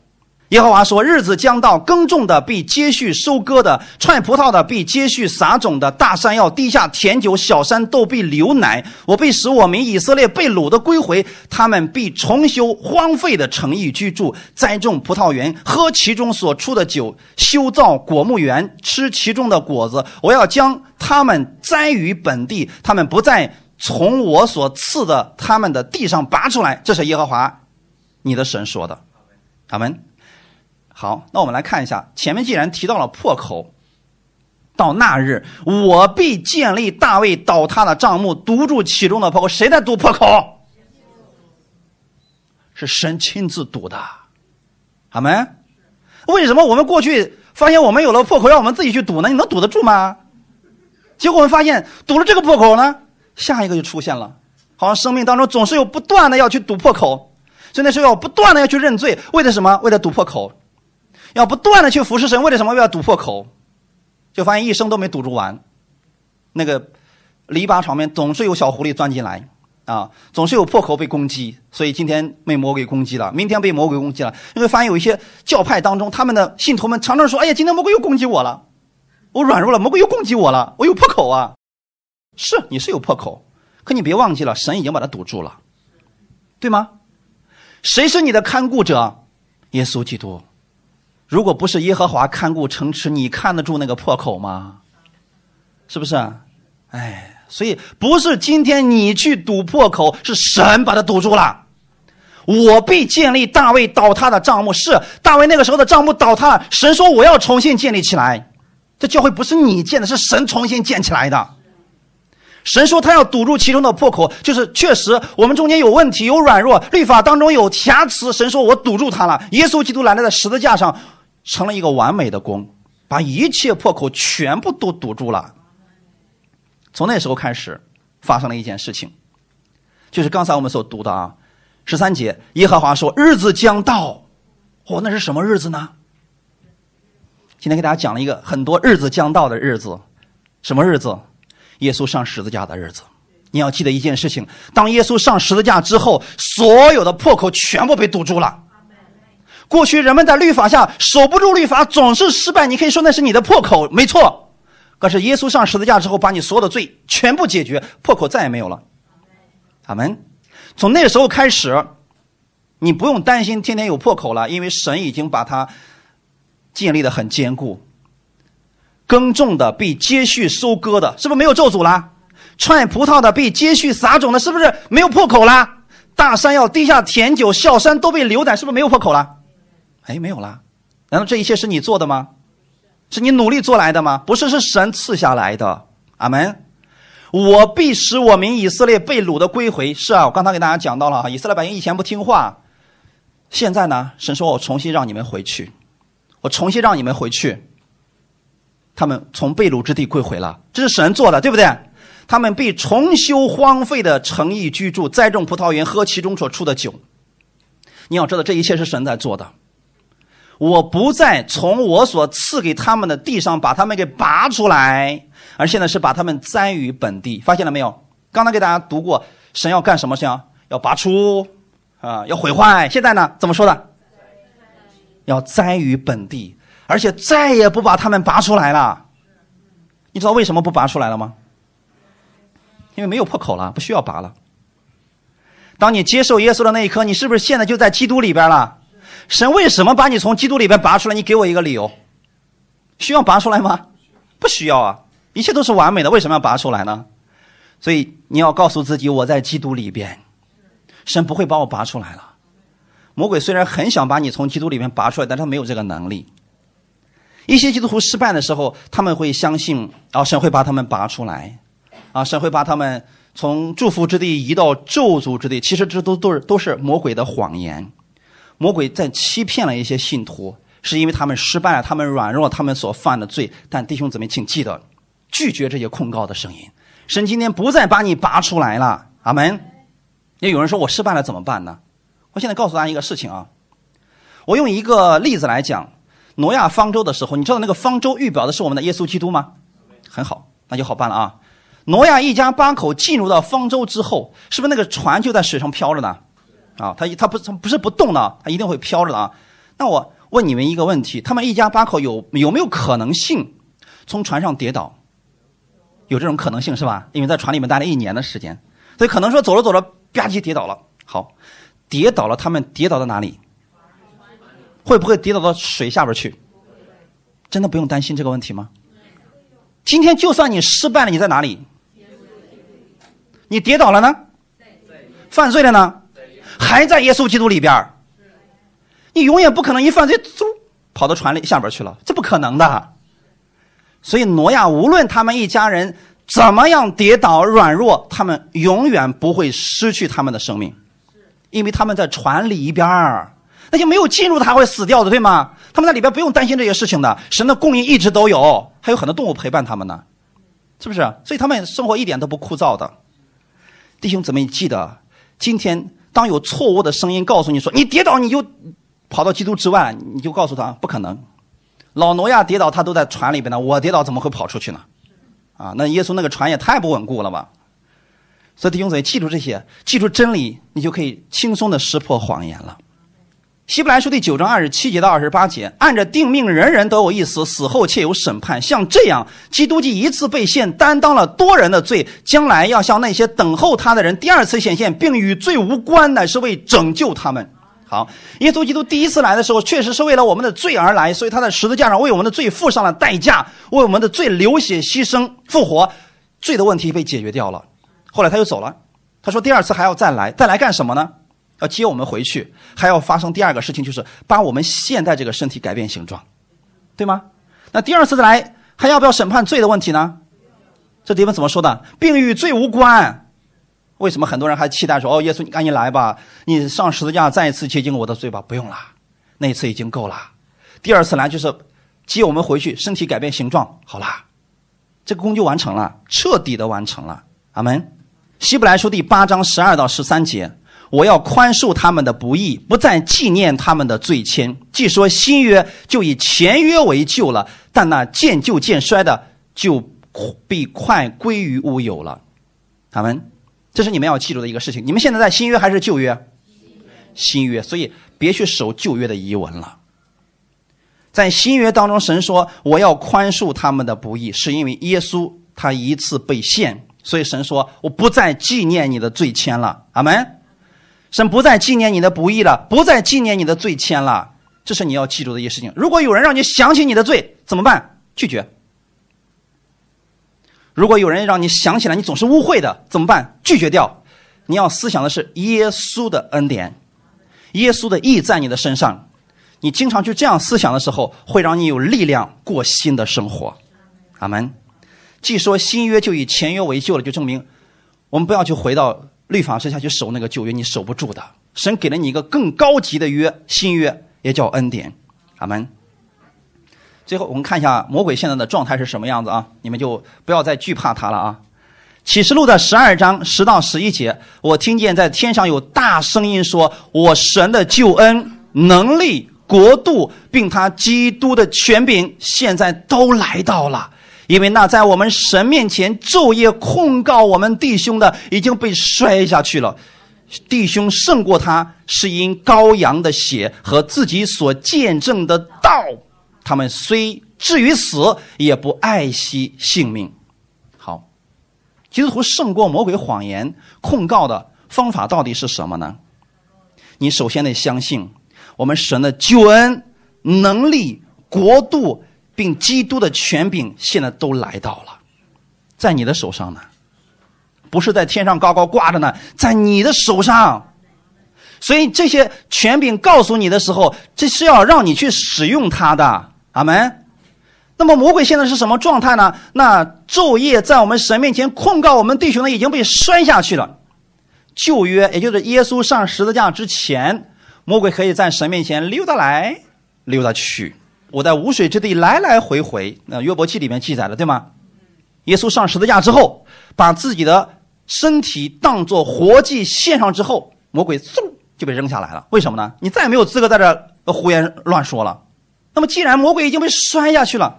耶和华说：“日子将到，耕种的必接续收割的，踹葡萄的必接续撒种的。大山要滴下甜酒，小山都必流奶。我必使我民以色列被掳的归回，他们必重修荒废的城邑居住，栽种葡萄园，喝其中所出的酒，修造果木园，吃其中的果子。我要将他们栽于本地，他们不再从我所赐的他们的地上拔出来。”这是耶和华，你的神说的。阿门。好，那我们来看一下，前面既然提到了破口，到那日我必建立大卫倒塌的帐幕，堵住其中的破口。谁在堵破口？是神亲自堵的，阿门。为什么我们过去发现我们有了破口，让我们自己去堵呢？你能堵得住吗？结果我们发现堵了这个破口呢，下一个就出现了。好像生命当中总是有不断的要去堵破口，所以那时候要不断的要去认罪，为了什么？为了堵破口。要不断的去服侍神，为了什么要堵破口？就发现一生都没堵住完。那个篱笆旁边总是有小狐狸钻进来，啊，总是有破口被攻击。所以今天被魔鬼攻击了，明天被魔鬼攻击了。你会发现有一些教派当中，他们的信徒们常常说：“哎呀，今天魔鬼又攻击我了，我软弱了，魔鬼又攻击我了，我有破口啊。”是，你是有破口，可你别忘记了，神已经把它堵住了，对吗？谁是你的看顾者？耶稣基督。如果不是耶和华看顾城池，你看得住那个破口吗？是不是？哎，所以不是今天你去堵破口，是神把它堵住了。我必建立大卫倒塌的帐幕，是大卫那个时候的帐幕倒塌了。神说我要重新建立起来，这教会不是你建的，是神重新建起来的。神说他要堵住其中的破口，就是确实我们中间有问题、有软弱，律法当中有瑕疵。神说我堵住他了。耶稣基督来了，在十字架上。成了一个完美的工，把一切破口全部都堵住了。从那时候开始，发生了一件事情，就是刚才我们所读的啊，十三节，耶和华说：“日子将到。”哦，那是什么日子呢？今天给大家讲了一个很多日子将到的日子，什么日子？耶稣上十字架的日子。你要记得一件事情：当耶稣上十字架之后，所有的破口全部被堵住了。过去人们在律法下守不住律法，总是失败。你可以说那是你的破口，没错。可是耶稣上十字架之后，把你所有的罪全部解决，破口再也没有了。阿门。从那个时候开始，你不用担心天天有破口了，因为神已经把它建立的很坚固。耕种的必接续收割的，是不是没有咒诅了？踹葡萄的必接续撒种的，是不是没有破口了？大山要滴下甜酒，小山都被流奶，是不是没有破口了？哎，没有啦，难道这一切是你做的吗？是你努力做来的吗？不是，是神赐下来的。阿门。我必使我民以色列被掳的归回。是啊，我刚才给大家讲到了，以色列百姓以前不听话，现在呢，神说我重新让你们回去，我重新让你们回去。他们从被掳之地归回了，这是神做的，对不对？他们必重修荒废的城邑居住，栽种葡萄园，喝其中所出的酒。你要知道，这一切是神在做的。我不再从我所赐给他们的地上把他们给拔出来，而现在是把他们栽于本地。发现了没有？刚才给大家读过，神要干什么？事情？要拔出啊，要毁坏。现在呢？怎么说的？要栽于本地，而且再也不把他们拔出来了。你知道为什么不拔出来了吗？因为没有破口了，不需要拔了。当你接受耶稣的那一刻，你是不是现在就在基督里边了？神为什么把你从基督里边拔出来？你给我一个理由。需要拔出来吗？不需要啊，一切都是完美的，为什么要拔出来呢？所以你要告诉自己，我在基督里边，神不会把我拔出来了。魔鬼虽然很想把你从基督里面拔出来，但他没有这个能力。一些基督徒失败的时候，他们会相信啊，神会把他们拔出来，啊，神会把他们从祝福之地移到咒诅之地。其实这都都是都是魔鬼的谎言。魔鬼在欺骗了一些信徒，是因为他们失败了，他们软弱，他们所犯的罪。但弟兄姊妹，请记得拒绝这些控告的声音。神今天不再把你拔出来了，阿门。也有人说我失败了怎么办呢？我现在告诉大家一个事情啊，我用一个例子来讲，挪亚方舟的时候，你知道那个方舟预表的是我们的耶稣基督吗？很好，那就好办了啊。挪亚一家八口进入到方舟之后，是不是那个船就在水上漂着呢？啊，他他不他不是不动的，他一定会飘着的啊。那我问你们一个问题：他们一家八口有有没有可能性从船上跌倒？有这种可能性是吧？因为在船里面待了一年的时间，所以可能说走着走着吧唧跌倒了。好，跌倒了，他们跌倒到哪里？会不会跌倒到水下边去？真的不用担心这个问题吗？今天就算你失败了，你在哪里？你跌倒了呢？犯罪了呢？还在耶稣基督里边你永远不可能一犯罪，嗖跑到船里下边去了，这不可能的。所以挪亚无论他们一家人怎么样跌倒软弱，他们永远不会失去他们的生命，因为他们在船里边那些没有进入他会死掉的，对吗？他们在里边不用担心这些事情的，神的供应一直都有，还有很多动物陪伴他们呢，是不是？所以他们生活一点都不枯燥的。弟兄姊妹，记得今天。当有错误的声音告诉你说你跌倒你就跑到基督之外，你就告诉他不可能。老挪亚跌倒，他都在船里边呢，我跌倒怎么会跑出去呢？啊，那耶稣那个船也太不稳固了吧！所以弟兄姊妹，记住这些，记住真理，你就可以轻松的识破谎言了。希伯来书第九章二十七节到二十八节，按着定命，人人都有一死，死后且有审判。像这样，基督既一次被献，担当了多人的罪，将来要向那些等候他的人第二次显现，并与罪无关，乃是为拯救他们。好，耶稣基督第一次来的时候，确实是为了我们的罪而来，所以他在十字架上为我们的罪付上了代价，为我们的罪流血牺牲复活，罪的问题被解决掉了。后来他又走了，他说第二次还要再来，再来干什么呢？要接我们回去，还要发生第二个事情，就是把我们现在这个身体改变形状，对吗？那第二次再来，还要不要审判罪的问题呢？这地方怎么说的？并与罪无关。为什么很多人还期待说：“哦，耶稣，你赶紧来吧，你上十字架再一次接近我的罪吧？”不用了，那一次已经够了。第二次来就是接我们回去，身体改变形状，好啦，这个工就完成了，彻底的完成了。阿门。希伯来书第八章十二到十三节。我要宽恕他们的不义，不再纪念他们的罪愆。既说新约就以前约为旧了，但那渐旧渐衰的就必快归于乌有了。他们，这是你们要记住的一个事情。你们现在在新约还是旧约？新约，所以别去守旧约的遗文了。在新约当中，神说我要宽恕他们的不义，是因为耶稣他一次被献，所以神说我不再纪念你的罪愆了。阿门。神不再纪念你的不义了，不再纪念你的罪愆了，这是你要记住的一些事情。如果有人让你想起你的罪，怎么办？拒绝。如果有人让你想起来你总是污秽的，怎么办？拒绝掉。你要思想的是耶稣的恩典，耶稣的义在你的身上。你经常去这样思想的时候，会让你有力量过新的生活。阿门。既说新约就以前约为旧了，就证明我们不要去回到。律法之下去守那个旧约，你守不住的。神给了你一个更高级的约，新约也叫恩典。阿门。最后我们看一下魔鬼现在的状态是什么样子啊？你们就不要再惧怕他了啊！启示录的十二章十到十一节，我听见在天上有大声音说：“我神的救恩、能力、国度，并他基督的权柄，现在都来到了。因为那在我们神面前昼夜控告我们弟兄的，已经被摔下去了。弟兄胜过他，是因羔羊的血和自己所见证的道。他们虽至于死，也不爱惜性命。”好基督徒胜过魔鬼谎言控告的方法到底是什么呢？你首先得相信，我们神的救恩、能力、国度，并基督的权柄，现在都来到了，在你的手上呢，不是在天上高高挂着呢，在你的手上。所以这些权柄告诉你的时候，这是要让你去使用它的。阿门。那么魔鬼现在是什么状态呢？那昼夜在我们神面前控告我们弟兄的已经被摔下去了。旧约，也就是耶稣上十字架之前，魔鬼可以在神面前溜达来溜达去。我在无水之地来来回回。那约伯记里面记载的，对吗？耶稣上十字架之后，把自己的身体当作活祭献上之后，魔鬼嗖就被扔下来了。为什么呢？你再也没有资格在这胡言乱说了。那么既然魔鬼已经被摔下去了。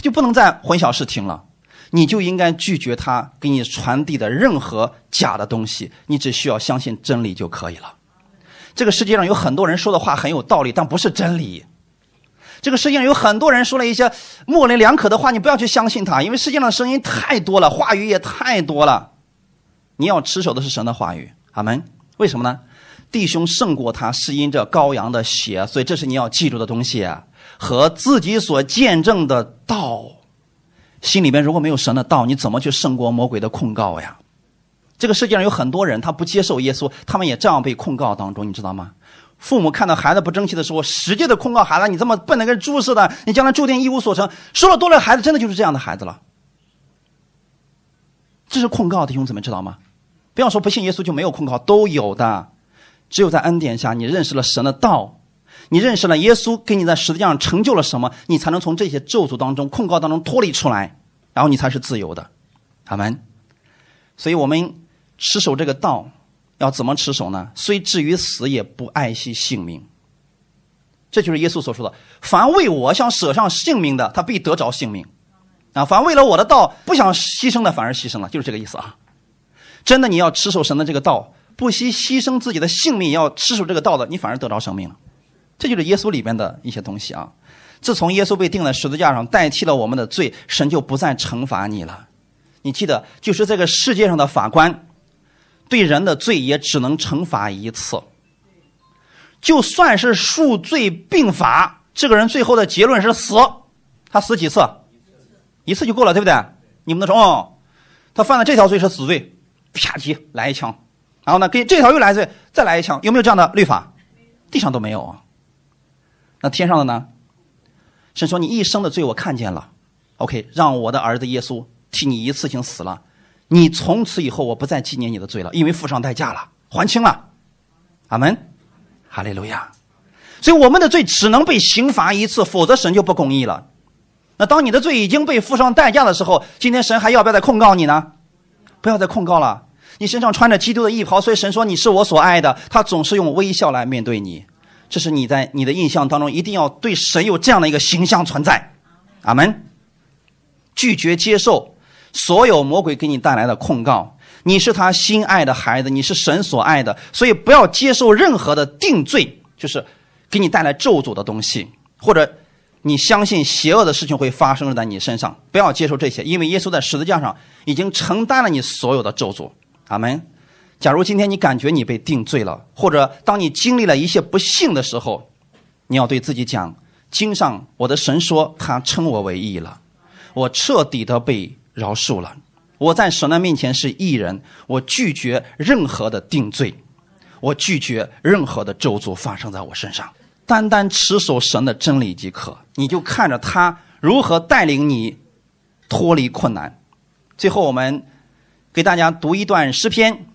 就不能再混淆视听了，你就应该拒绝他给你传递的任何假的东西，你只需要相信真理就可以了。这个世界上有很多人说的话很有道理，但不是真理。这个世界上有很多人说了一些模棱两可的话，你不要去相信他，因为世界上的声音太多了，话语也太多了。你要持守的是神的话语，阿门。为什么呢？弟兄胜过他是因着羔羊的血，所以这是你要记住的东西。和自己所见证的道，心里边如果没有神的道，你怎么去胜过魔鬼的控告呀？这个世界上有很多人，他不接受耶稣，他们也这样被控告当中，你知道吗？父母看到孩子不争气的时候，使劲的控告孩子：“你这么笨的跟猪似的，你将来注定一无所成。”说了多了，孩子真的就是这样的孩子了。这是控告，弟兄姊妹知道吗？不要说不信耶稣就没有控告，都有的。只有在恩典下，你认识了神的道。你认识了耶稣，给你在十字架上成就了什么？你才能从这些咒诅当中、控告当中脱离出来，然后你才是自由的，阿门。所以我们持守这个道，要怎么持守呢？虽至于死，也不爱惜性命。这就是耶稣所说的：“凡为我想舍上性命的，他必得着性命；啊，凡为了我的道不想牺牲的，反而牺牲了。”就是这个意思啊！真的，你要持守神的这个道，不惜牺牲自己的性命，要持守这个道的，你反而得着生命了。这就是耶稣里边的一些东西啊！自从耶稣被钉在十字架上，代替了我们的罪，神就不再惩罚你了。你记得，就是这个世界上的法官，对人的罪也只能惩罚一次。就算是数罪并罚，这个人最后的结论是死，他死几次？一次就够了，对不对？你们能说哦，他犯了这条罪是死罪，啪叽来一枪，然后呢，给这条又来罪，再来一枪，有没有这样的律法？地上都没有啊。那天上的呢？神说：“你一生的罪我看见了，OK，让我的儿子耶稣替你一次性死了，你从此以后我不再纪念你的罪了，因为付上代价了，还清了。”阿门，哈利路亚。所以我们的罪只能被刑罚一次，否则神就不公义了。那当你的罪已经被付上代价的时候，今天神还要不要再控告你呢？不要再控告了。你身上穿着基督的衣袍，所以神说你是我所爱的，他总是用微笑来面对你。这是你在你的印象当中一定要对神有这样的一个形象存在，阿门。拒绝接受所有魔鬼给你带来的控告，你是他心爱的孩子，你是神所爱的，所以不要接受任何的定罪，就是给你带来咒诅的东西，或者你相信邪恶的事情会发生在你身上，不要接受这些，因为耶稣在十字架上已经承担了你所有的咒诅，阿门。假如今天你感觉你被定罪了，或者当你经历了一些不幸的时候，你要对自己讲：经上我的神说，他称我为义了，我彻底的被饶恕了，我在神的面前是义人，我拒绝任何的定罪，我拒绝任何的咒诅发生在我身上，单单持守神的真理即可。你就看着他如何带领你脱离困难。最后，我们给大家读一段诗篇。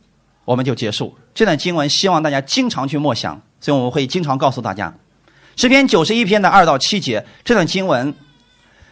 我们就结束这段经文，希望大家经常去默想，所以我们会经常告诉大家，诗篇九十一篇的二到七节这段经文，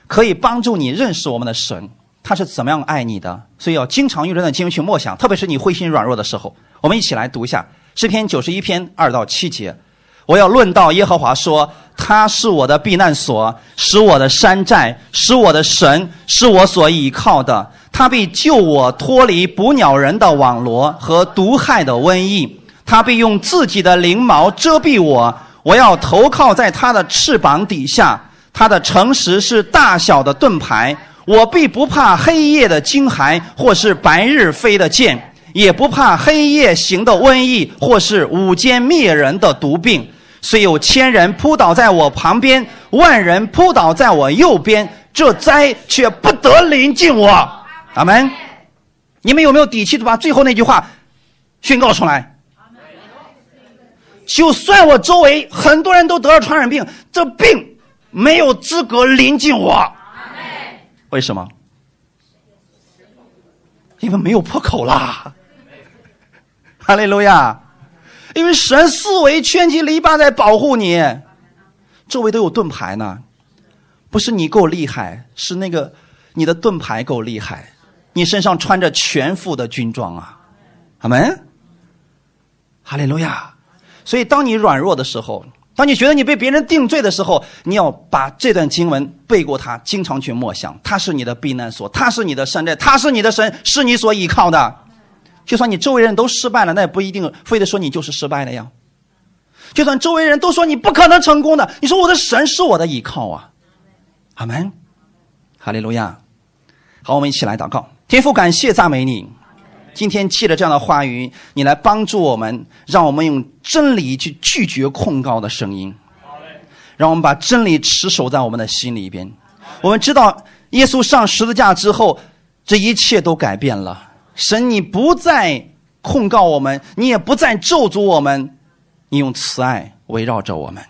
可以帮助你认识我们的神，他是怎么样爱你的，所以要经常用这段经文去默想，特别是你灰心软弱的时候。我们一起来读一下诗篇九十一篇二到七节。我要论到耶和华说，他是我的避难所，使我的山寨，使我的神，是我所倚靠的。他必救我脱离捕鸟人的网罗和毒害的瘟疫。他必用自己的翎毛遮蔽我，我要投靠在他的翅膀底下。他的诚实是大小的盾牌，我必不怕黑夜的惊骇，或是白日飞的箭，也不怕黑夜行的瘟疫，或是午间灭人的毒病。虽有千人扑倒在我旁边，万人扑倒在我右边，这灾却不得临近我。阿门。你们有没有底气把最后那句话宣告出来？就算我周围很多人都得了传染病，这病没有资格临近我。为什么？因为没有破口啦。哈利路亚！因为神四围圈起篱笆在保护你，周围都有盾牌呢。不是你够厉害，是那个你的盾牌够厉害。你身上穿着全副的军装啊，阿门。哈利路亚。所以，当你软弱的时候，当你觉得你被别人定罪的时候，你要把这段经文背过它，经常去默想。它是你的避难所，它是你的山寨，它是你的神，是你所依靠的。就算你周围人都失败了，那也不一定非得说你就是失败的呀。就算周围人都说你不可能成功的，你说我的神是我的依靠啊，阿门，哈利路亚。好，我们一起来祷告，天父，感谢赞美你。今天借着这样的话语，你来帮助我们，让我们用真理去拒绝控告的声音，让我们把真理持守在我们的心里边。我们知道，耶稣上十字架之后，这一切都改变了。神，你不再控告我们，你也不再咒诅我们，你用慈爱围绕着我们，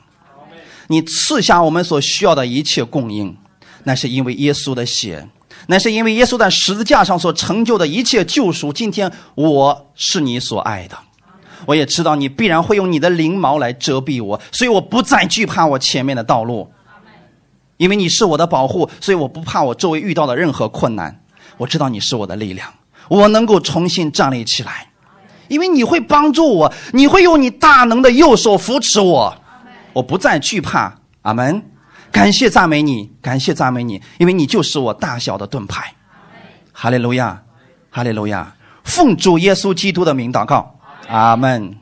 你赐下我们所需要的一切供应，那是因为耶稣的血。那是因为耶稣在十字架上所成就的一切救赎。今天我是你所爱的，我也知道你必然会用你的翎毛来遮蔽我，所以我不再惧怕我前面的道路，因为你是我的保护，所以我不怕我周围遇到的任何困难。我知道你是我的力量，我能够重新站立起来，因为你会帮助我，你会用你大能的右手扶持我，我不再惧怕。阿门。感谢赞美你，感谢赞美你，因为你就是我大小的盾牌。哈利路亚，哈利路亚，奉主耶稣基督的名祷告，阿门。